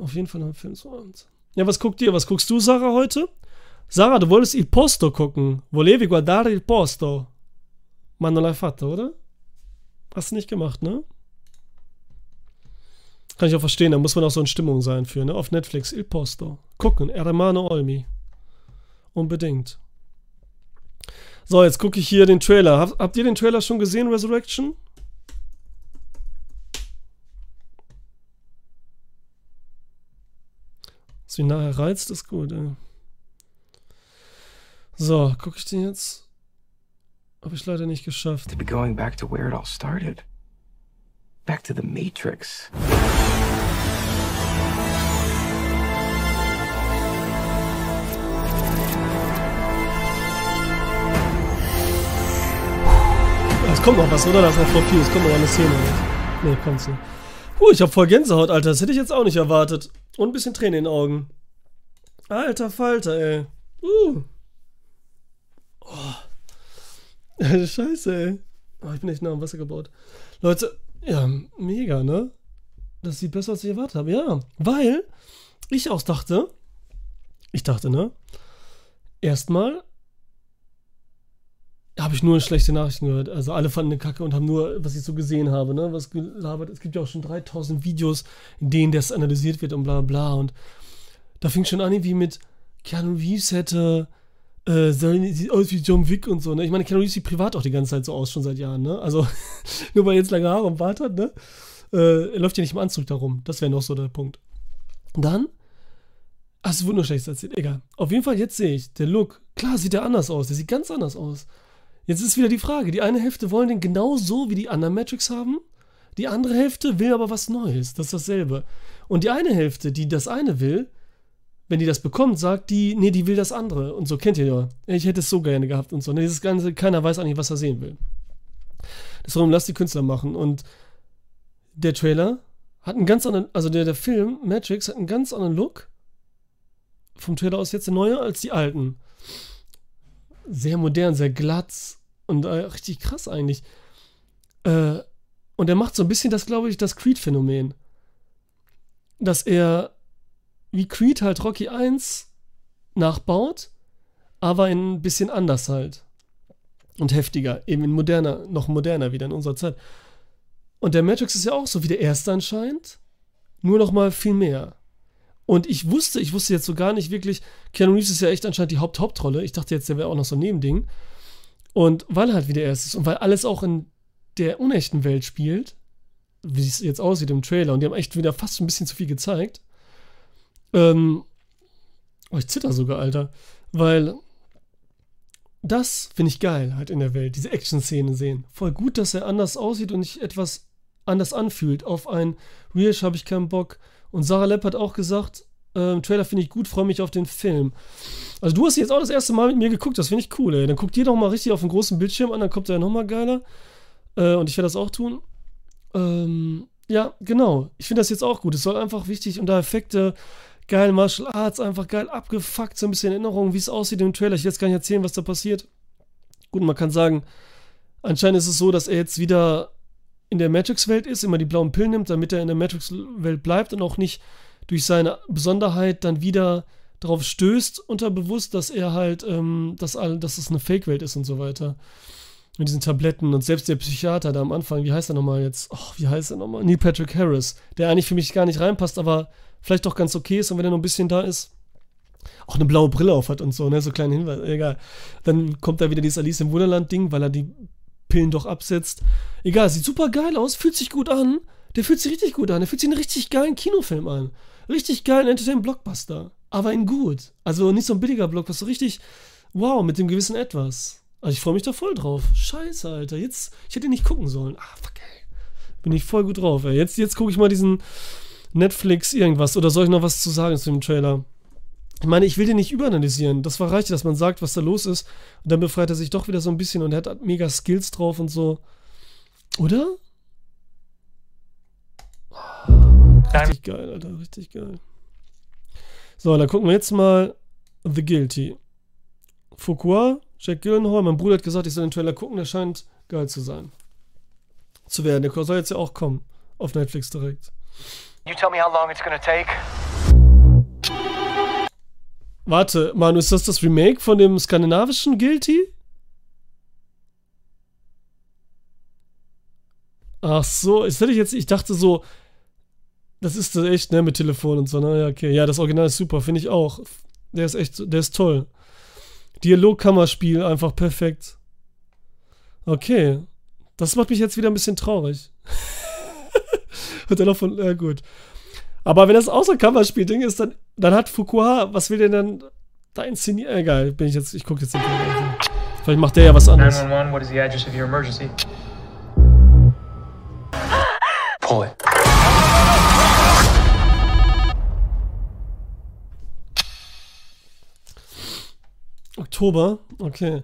auf jeden Fall noch Film zu abends. Ja, was guckt ihr? Was guckst du, Sarah, heute? Sarah, du wolltest Il Posto gucken. Volevi guardare il posto. Ma non l'hai fatto, oder? Hast du nicht gemacht, ne? Kann ich auch verstehen, da muss man auch so in Stimmung sein für, ne? Auf Netflix, Il Posto. Gucken, Hermano Olmi. Unbedingt. So, jetzt gucke ich hier den Trailer. Hab, habt ihr den Trailer schon gesehen, Resurrection? Was wie nachher reizt, ist gut, ey. So, gucke ich den jetzt? Habe ich leider nicht geschafft. To be going back to where it all started. Back to the Matrix. Es kommt noch was, oder? Das ist noch Floppy. Es kommt noch eine Szene. Nee, kommt's nicht. Puh, ich hab voll Gänsehaut, Alter. Das hätte ich jetzt auch nicht erwartet. Und ein bisschen Tränen in den Augen. Alter Falter, ey. Uh. Oh. Scheiße, ey. Oh, ich bin echt nah am Wasser gebaut. Leute, ja, mega, ne? Das sieht besser, als ich erwartet habe. Ja, weil ich auch dachte, ich dachte, ne? Erstmal habe ich nur schlechte Nachrichten gehört. Also alle fanden eine Kacke und haben nur, was ich so gesehen habe, ne? Was gelabert. Es gibt ja auch schon 3000 Videos, in denen das analysiert wird und bla bla. Und da fing schon an, wie mit Keanu Reeves hätte äh, sieht aus wie John Wick und so, ne? Ich meine, Keanu Reeves sieht privat auch die ganze Zeit so aus, schon seit Jahren, ne? Also, nur weil er jetzt lange Haare und Bart hat, ne? Äh, er läuft ja nicht im Anzug darum. Das wäre noch so der Punkt. Dann, ach, es wurde nur schlecht erzählt, egal. Auf jeden Fall, jetzt sehe ich, der Look, klar sieht er anders aus, der sieht ganz anders aus. Jetzt ist wieder die Frage, die eine Hälfte wollen den genauso wie die anderen Matrix haben, die andere Hälfte will aber was Neues, das ist dasselbe. Und die eine Hälfte, die das eine will, wenn die das bekommt, sagt die, nee, die will das andere. Und so kennt ihr ja. Ich hätte es so gerne gehabt und so. Nee, dieses Ganze, keiner weiß eigentlich, was er sehen will. Deswegen lass die Künstler machen. Und der Trailer hat einen ganz anderen, also der, der Film, Matrix, hat einen ganz anderen Look. Vom Trailer aus jetzt der neue als die alten. Sehr modern, sehr glatt und äh, richtig krass eigentlich. Äh, und er macht so ein bisschen das, glaube ich, das Creed-Phänomen. Dass er wie Creed halt Rocky 1 nachbaut, aber ein bisschen anders halt. Und heftiger, eben in moderner, noch moderner wieder in unserer Zeit. Und der Matrix ist ja auch so wie der erste anscheinend, nur noch mal viel mehr. Und ich wusste, ich wusste jetzt so gar nicht wirklich, Keanu Reeves ist ja echt anscheinend die Haupt-Hauptrolle. Ich dachte jetzt, der wäre auch noch so ein Nebending. Und weil er halt wieder erst ist und weil alles auch in der unechten Welt spielt, wie es jetzt aussieht im Trailer, und die haben echt wieder fast ein bisschen zu viel gezeigt, ähm, oh, ich zitter sogar, Alter. Weil das finde ich geil halt in der Welt, diese Action-Szenen sehen. Voll gut, dass er anders aussieht und sich etwas anders anfühlt. Auf ein Riesch habe ich keinen Bock. Und Sarah Lepp hat auch gesagt, äh, Trailer finde ich gut, freue mich auf den Film. Also du hast jetzt auch das erste Mal mit mir geguckt, das finde ich cool, ey. Dann guckt ihr doch mal richtig auf den großen Bildschirm an, dann kommt er ja nochmal geiler. Äh, und ich werde das auch tun. Ähm, ja, genau. Ich finde das jetzt auch gut. Es soll einfach wichtig unter Effekte geil Martial Arts, einfach geil abgefuckt, so ein bisschen Erinnerung, wie es aussieht im Trailer. Ich will jetzt gar nicht erzählen, was da passiert. Gut, man kann sagen, anscheinend ist es so, dass er jetzt wieder in der Matrix-Welt ist, immer die blauen Pillen nimmt, damit er in der Matrix-Welt bleibt und auch nicht durch seine Besonderheit dann wieder darauf stößt, unterbewusst, dass er halt, ähm, dass, all, dass es eine Fake-Welt ist und so weiter. Mit diesen Tabletten und selbst der Psychiater da am Anfang, wie heißt er nochmal jetzt? Oh, wie heißt er nochmal? Neil Patrick Harris, der eigentlich für mich gar nicht reinpasst, aber vielleicht doch ganz okay ist und wenn er noch ein bisschen da ist, auch eine blaue Brille auf hat und so, ne, so kleinen Hinweis, egal. Dann kommt da wieder dieses Alice im Wunderland-Ding, weil er die Pillen doch absetzt. Egal, sieht super geil aus, fühlt sich gut an. Der fühlt sich richtig gut an. Der fühlt sich einen richtig geilen Kinofilm an. Richtig geilen Entertainment-Blockbuster. Aber in gut. Also nicht so ein billiger Blockbuster, richtig wow, mit dem gewissen Etwas. Also ich freue mich da voll drauf. Scheiße, Alter. Jetzt, ich hätte nicht gucken sollen. Ah, fuck, ey. Bin ich voll gut drauf, ey. Jetzt, jetzt gucke ich mal diesen Netflix irgendwas oder soll ich noch was zu sagen zu dem Trailer? Ich meine, ich will den nicht überanalysieren. Das war reicht, dass man sagt, was da los ist. Und dann befreit er sich doch wieder so ein bisschen und er hat mega Skills drauf und so. Oder? Richtig geil, Alter. Richtig geil. So, dann gucken wir jetzt mal The Guilty. Foucault, Jack Gyllenhaal. Mein Bruder hat gesagt, ich soll den Trailer gucken. Der scheint geil zu sein. Zu werden. Der soll jetzt ja auch kommen. Auf Netflix direkt. You tell me how long it's gonna take. Warte, Manu, ist das das Remake von dem skandinavischen Guilty? Ach so, das hätte ich jetzt, ich dachte so, das ist das echt, ne, mit Telefon und so, ne, ja, okay. Ja, das Original ist super, finde ich auch. Der ist echt, der ist toll. Dialogkammerspiel, einfach perfekt. Okay. Das macht mich jetzt wieder ein bisschen traurig. Und dann noch von, ja gut. Aber wenn das außer Kammerspiel-Ding ist, dann, dann hat Fukuha, was will der denn da inszenieren? Egal, bin ich jetzt, ich gucke jetzt nicht mehr. Vielleicht macht der ja was anderes. 911, what is the address of your emergency? Pull it. Oktober, okay.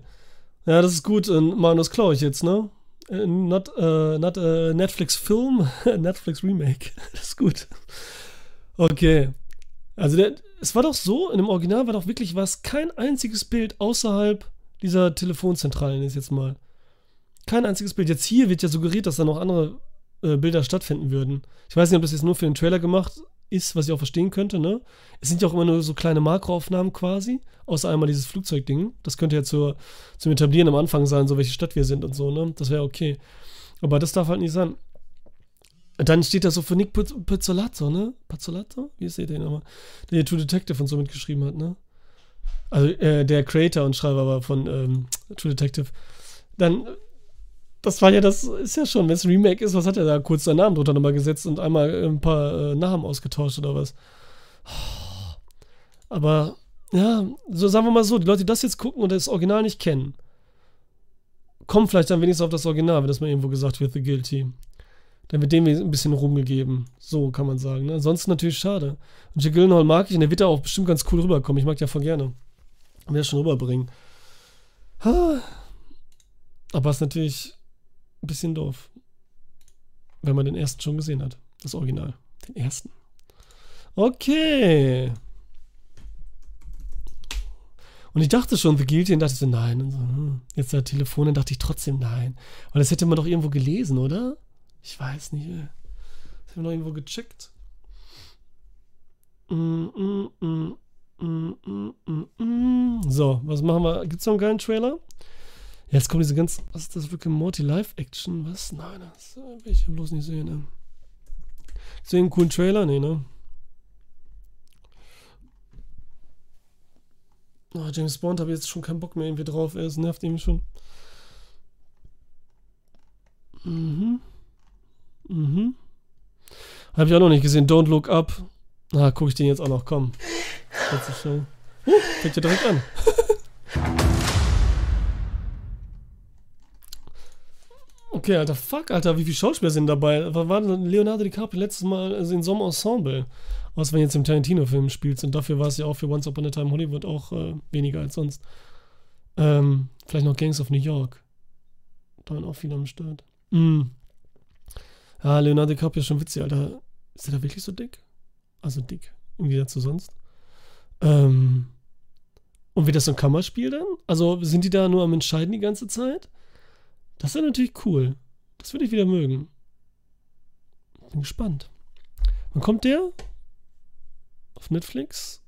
Ja, das ist gut. Und Manus klaue ich jetzt, ne? Äh, not, uh, not a Netflix Film, Netflix Remake. Das ist gut. Okay. Also der, es war doch so, in dem Original war doch wirklich was, kein einziges Bild außerhalb dieser Telefonzentrale, ist jetzt mal. Kein einziges Bild. Jetzt hier wird ja suggeriert, dass da noch andere äh, Bilder stattfinden würden. Ich weiß nicht, ob das jetzt nur für den Trailer gemacht ist, was ich auch verstehen könnte, ne? Es sind ja auch immer nur so kleine Makroaufnahmen quasi, außer einmal dieses Flugzeugding. Das könnte ja zur, zum Etablieren am Anfang sein, so welche Stadt wir sind und so, ne? Das wäre okay. Aber das darf halt nicht sein. Dann steht da so für Nick Pizzolato, ne? Pizzolato? Wie ist der denn nochmal? Der hier True Detective und so mitgeschrieben hat, ne? Also äh, der Creator und Schreiber war von ähm, True Detective. Dann das war ja, das ist ja schon, wenn es Remake ist, was hat er da kurz seinen Namen drunter nochmal gesetzt und einmal ein paar äh, Namen ausgetauscht oder was? Aber ja, so sagen wir mal so, die Leute, die das jetzt gucken und das Original nicht kennen, kommt vielleicht dann wenigstens auf das Original, wenn das mal irgendwo gesagt wird, The Guilty. Dann wird dem ein bisschen rumgegeben. So kann man sagen. Ne? Ansonsten natürlich schade. Und Jake Gyllenhaal mag ich und der wird da auch bestimmt ganz cool rüberkommen. Ich mag ja voll gerne. Will das schon rüberbringen. Aber ist natürlich ein bisschen doof. Wenn man den ersten schon gesehen hat. Das Original. Den ersten. Okay. Und ich dachte schon, The Guilty, und dachte so, nein. Und so, hm. Jetzt der Telefon, dann dachte ich trotzdem nein. Weil das hätte man doch irgendwo gelesen, oder? Ich weiß nicht. Das haben wir noch irgendwo gecheckt. Mm, mm, mm, so, was machen wir? Gibt es noch einen geilen Trailer? Jetzt kommt diese ganz. Was ist das wirklich? Morty Live-Action? Was? Nein, das will ich bloß nicht sehen, ne? Ist einen coolen Trailer? Nee, ne? Oh, James Bond habe jetzt schon keinen Bock mehr irgendwie drauf. Es nervt ihn schon. Mhm. Mhm. Habe ich auch noch nicht gesehen. Don't Look Up. Na, ah, gucke ich den jetzt auch noch. Komm. Fängt ja direkt an. okay, Alter, fuck, Alter, wie viele Schauspieler sind dabei? War Leonardo DiCaprio letztes Mal also in so einem Ensemble? Außer wenn jetzt im Tarantino-Film spielst. Und dafür war es ja auch für Once Upon a Time Hollywood auch äh, weniger als sonst. Ähm, vielleicht noch Gangs of New York. Da waren auch viele am Start. Mm. Ja, Leonardo DiCaprio ist schon witzig, Alter. Ist der da wirklich so dick? Also dick, im Gegensatz zu sonst. Ähm, und wird das so ein Kammerspiel dann? Also sind die da nur am Entscheiden die ganze Zeit? Das wäre natürlich cool. Das würde ich wieder mögen. Bin gespannt. Wann kommt der? Auf Netflix?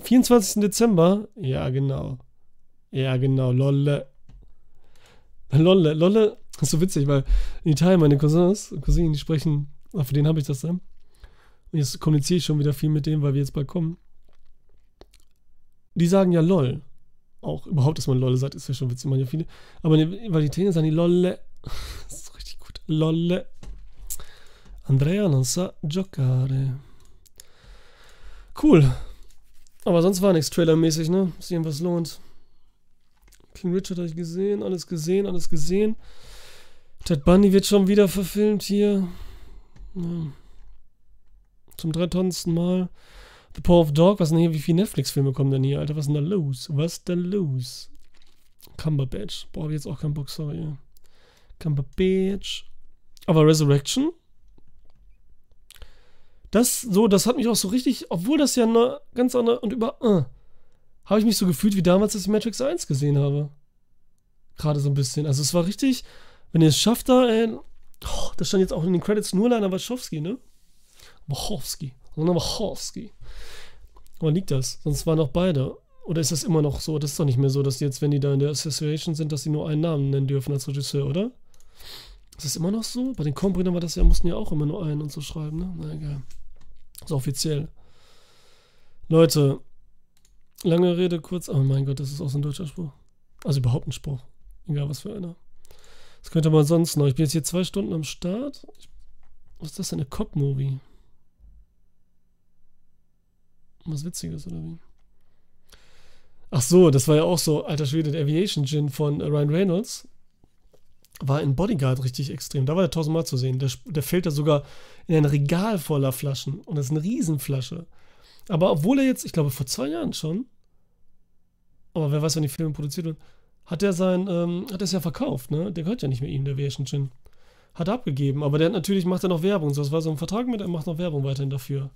24. Dezember? Ja, genau. Ja, genau. Lolle. Lolle. Lolle ist so witzig, weil in Italien meine Cousins, Cousinen, die sprechen, ach, für den habe ich das dann. Und jetzt kommuniziere ich schon wieder viel mit dem, weil wir jetzt bald kommen. Die sagen ja LOL. Auch überhaupt, dass man LOL sagt, ist ja schon witzig, man ja viele. Aber weil die Italiener sagen die LOLle. das ist richtig gut. LOLle. Andrea non sa giocare. Cool. Aber sonst war nichts trailermäßig, ne? Dass irgendwas lohnt. King Richard habe ich gesehen, alles gesehen, alles gesehen. Ted Bundy wird schon wieder verfilmt hier. Ja. Zum 3000. Mal. The Power of Dog, was denn hier, wie viele Netflix-Filme kommen denn hier, Alter? Was ist denn da los? Was ist denn los? Cumberbatch. Boah, hab ich jetzt auch keinen Bock, sorry. Cumberbatch. Aber Resurrection? Das, so, das hat mich auch so richtig, obwohl das ja eine ganz andere und über, äh, habe ich mich so gefühlt wie damals, als ich Matrix 1 gesehen habe. Gerade so ein bisschen. Also es war richtig, wenn ihr es schafft da, ey, oh, das stand jetzt auch in den Credits nur Lana Wachowski, ne? Wachowski. Wachowski. Woran liegt das? Sonst waren auch beide. Oder ist das immer noch so? Das ist doch nicht mehr so, dass jetzt, wenn die da in der Association sind, dass sie nur einen Namen nennen dürfen als Regisseur, oder? Ist das immer noch so? Bei den Kombrüdern war das ja, mussten ja auch immer nur einen und so schreiben, ne? Na egal. Ist offiziell. Leute, lange Rede, kurz. Oh mein Gott, das ist auch so ein deutscher Spruch. Also überhaupt ein Spruch. Egal was für einer. Das könnte man sonst noch. Ich bin jetzt hier zwei Stunden am Start. Was ist das denn? Eine Cop-Movie? Was Witziges, oder wie? Ach so, das war ja auch so, alter Schwede, der Aviation Gin von Ryan Reynolds war in Bodyguard richtig extrem. Da war der tausendmal zu sehen. Der, der fällt da sogar in ein Regal voller Flaschen. Und das ist eine Riesenflasche. Aber obwohl er jetzt, ich glaube vor zwei Jahren schon, aber wer weiß, wann die Filme produziert wurden, hat er sein, ähm, hat es ja verkauft, ne? Der gehört ja nicht mehr ihm, der Aviation Gin. Hat er abgegeben, aber der hat natürlich, macht er noch Werbung. So, das war so ein Vertrag mit, er macht noch Werbung weiterhin dafür.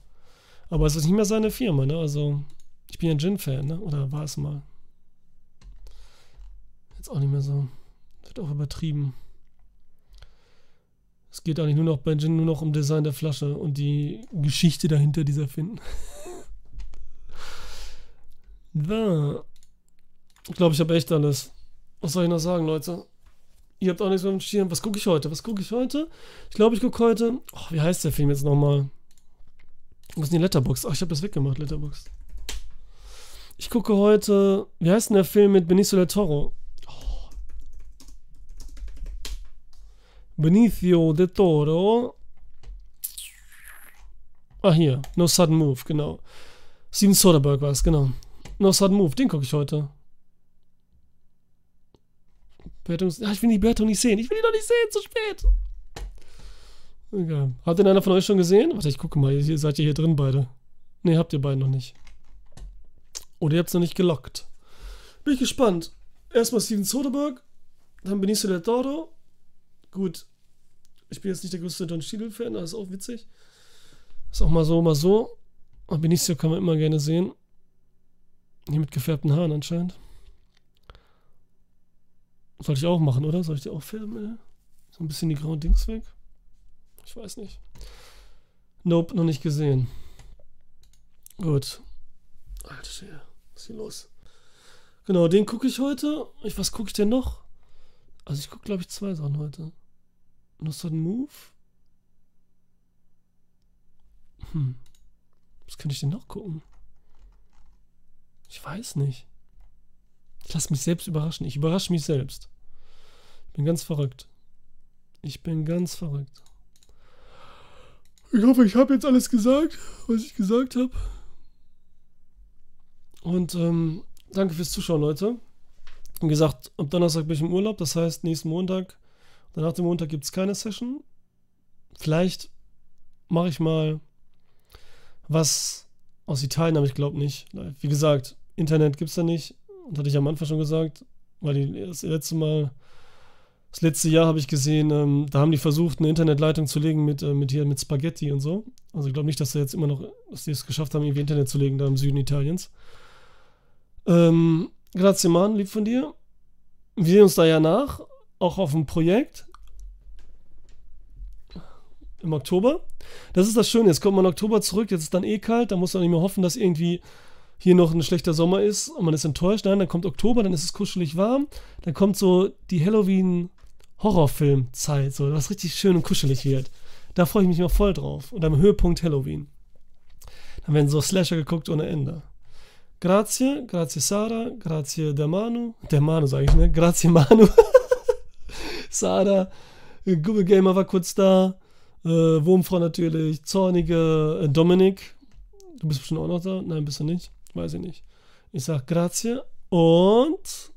Aber es ist nicht mehr seine Firma, ne? Also, ich bin ja ein Gin-Fan, ne? Oder war es mal? Jetzt auch nicht mehr so. Wird auch übertrieben. Es geht eigentlich nur noch bei Gin nur noch um Design der Flasche und die Geschichte dahinter dieser Finden. da. Ich glaube, ich habe echt alles. Was soll ich noch sagen, Leute? Ihr habt auch nichts mehr mit Schirm. Was gucke ich heute? Was gucke ich heute? Ich glaube, ich gucke heute. Oh, wie heißt der Film jetzt nochmal? Was ist denn die Letterbox? Ach, ich habe das weggemacht, Letterbox. Ich gucke heute. Wie heißt denn der Film mit Benicio del Toro? Oh. Benicio del Toro. Ah, hier. No Sudden Move, genau. Steven Soderbergh war es, genau. No Sudden Move, den gucke ich heute. Ja, ich will die Bewertung nicht sehen. Ich will die doch nicht sehen, zu spät. Egal. Hat denn einer von euch schon gesehen? Warte, ich gucke mal. Ihr seid ihr hier drin beide. Ne, habt ihr beide noch nicht. Oder ihr habt es noch nicht gelockt. Bin ich gespannt. Erstmal Steven Soderbergh, dann Benicio del Toro. Gut, ich bin jetzt nicht der größte Don Cheadle-Fan, das ist auch witzig. Ist auch mal so, mal so. Und Benicio kann man immer gerne sehen. Hier mit gefärbten Haaren anscheinend. Sollte ich auch machen, oder? Soll ich die auch färben, ey? So ein bisschen die grauen Dings weg? Ich weiß nicht. Nope, noch nicht gesehen. Gut. Alter, Schäfer. was ist hier los? Genau, den gucke ich heute. Ich, was gucke ich denn noch? Also ich gucke, glaube ich, zwei Sachen heute. Noch so ein Move. Hm. Was könnte ich denn noch gucken? Ich weiß nicht. Ich lasse mich selbst überraschen. Ich überrasche mich selbst. Ich bin ganz verrückt. Ich bin ganz verrückt. Ich hoffe, ich habe jetzt alles gesagt, was ich gesagt habe. Und ähm, danke fürs Zuschauen, Leute. Wie gesagt, am Donnerstag bin ich im Urlaub, das heißt, nächsten Montag, danach dem Montag gibt es keine Session. Vielleicht mache ich mal was aus Italien, aber ich glaube nicht. Wie gesagt, Internet gibt es da nicht. Das hatte ich am Anfang schon gesagt, weil die, das letzte Mal, das letzte Jahr habe ich gesehen, ähm, da haben die versucht, eine Internetleitung zu legen mit, äh, mit hier mit Spaghetti und so. Also ich glaube nicht, dass sie jetzt immer noch, dass die es geschafft haben, irgendwie Internet zu legen da im Süden Italiens. Ähm, grazie Mann, lieb von dir. Wir sehen uns da ja nach, auch auf dem Projekt. Im Oktober. Das ist das Schöne, jetzt kommt man Oktober zurück, jetzt ist dann eh kalt, da muss man nicht mehr hoffen, dass irgendwie hier noch ein schlechter Sommer ist und man ist enttäuscht. Nein, dann kommt Oktober, dann ist es kuschelig warm. Dann kommt so die Halloween-Horrorfilm-Zeit, so was richtig schön und kuschelig wird. Da freue ich mich mal voll drauf. Und am Höhepunkt Halloween. Dann werden so Slasher geguckt ohne Ende. Grazie, grazie Sara, grazie der Manu. Der Manu sage ich, ne? Grazie Manu. Sara, Google Gamer war kurz da. Äh, Wurmfrau natürlich, Zornige, äh, Dominik. Du bist bestimmt auch noch da? Nein, bist du nicht? Weiß ich nicht. Ich sag grazie und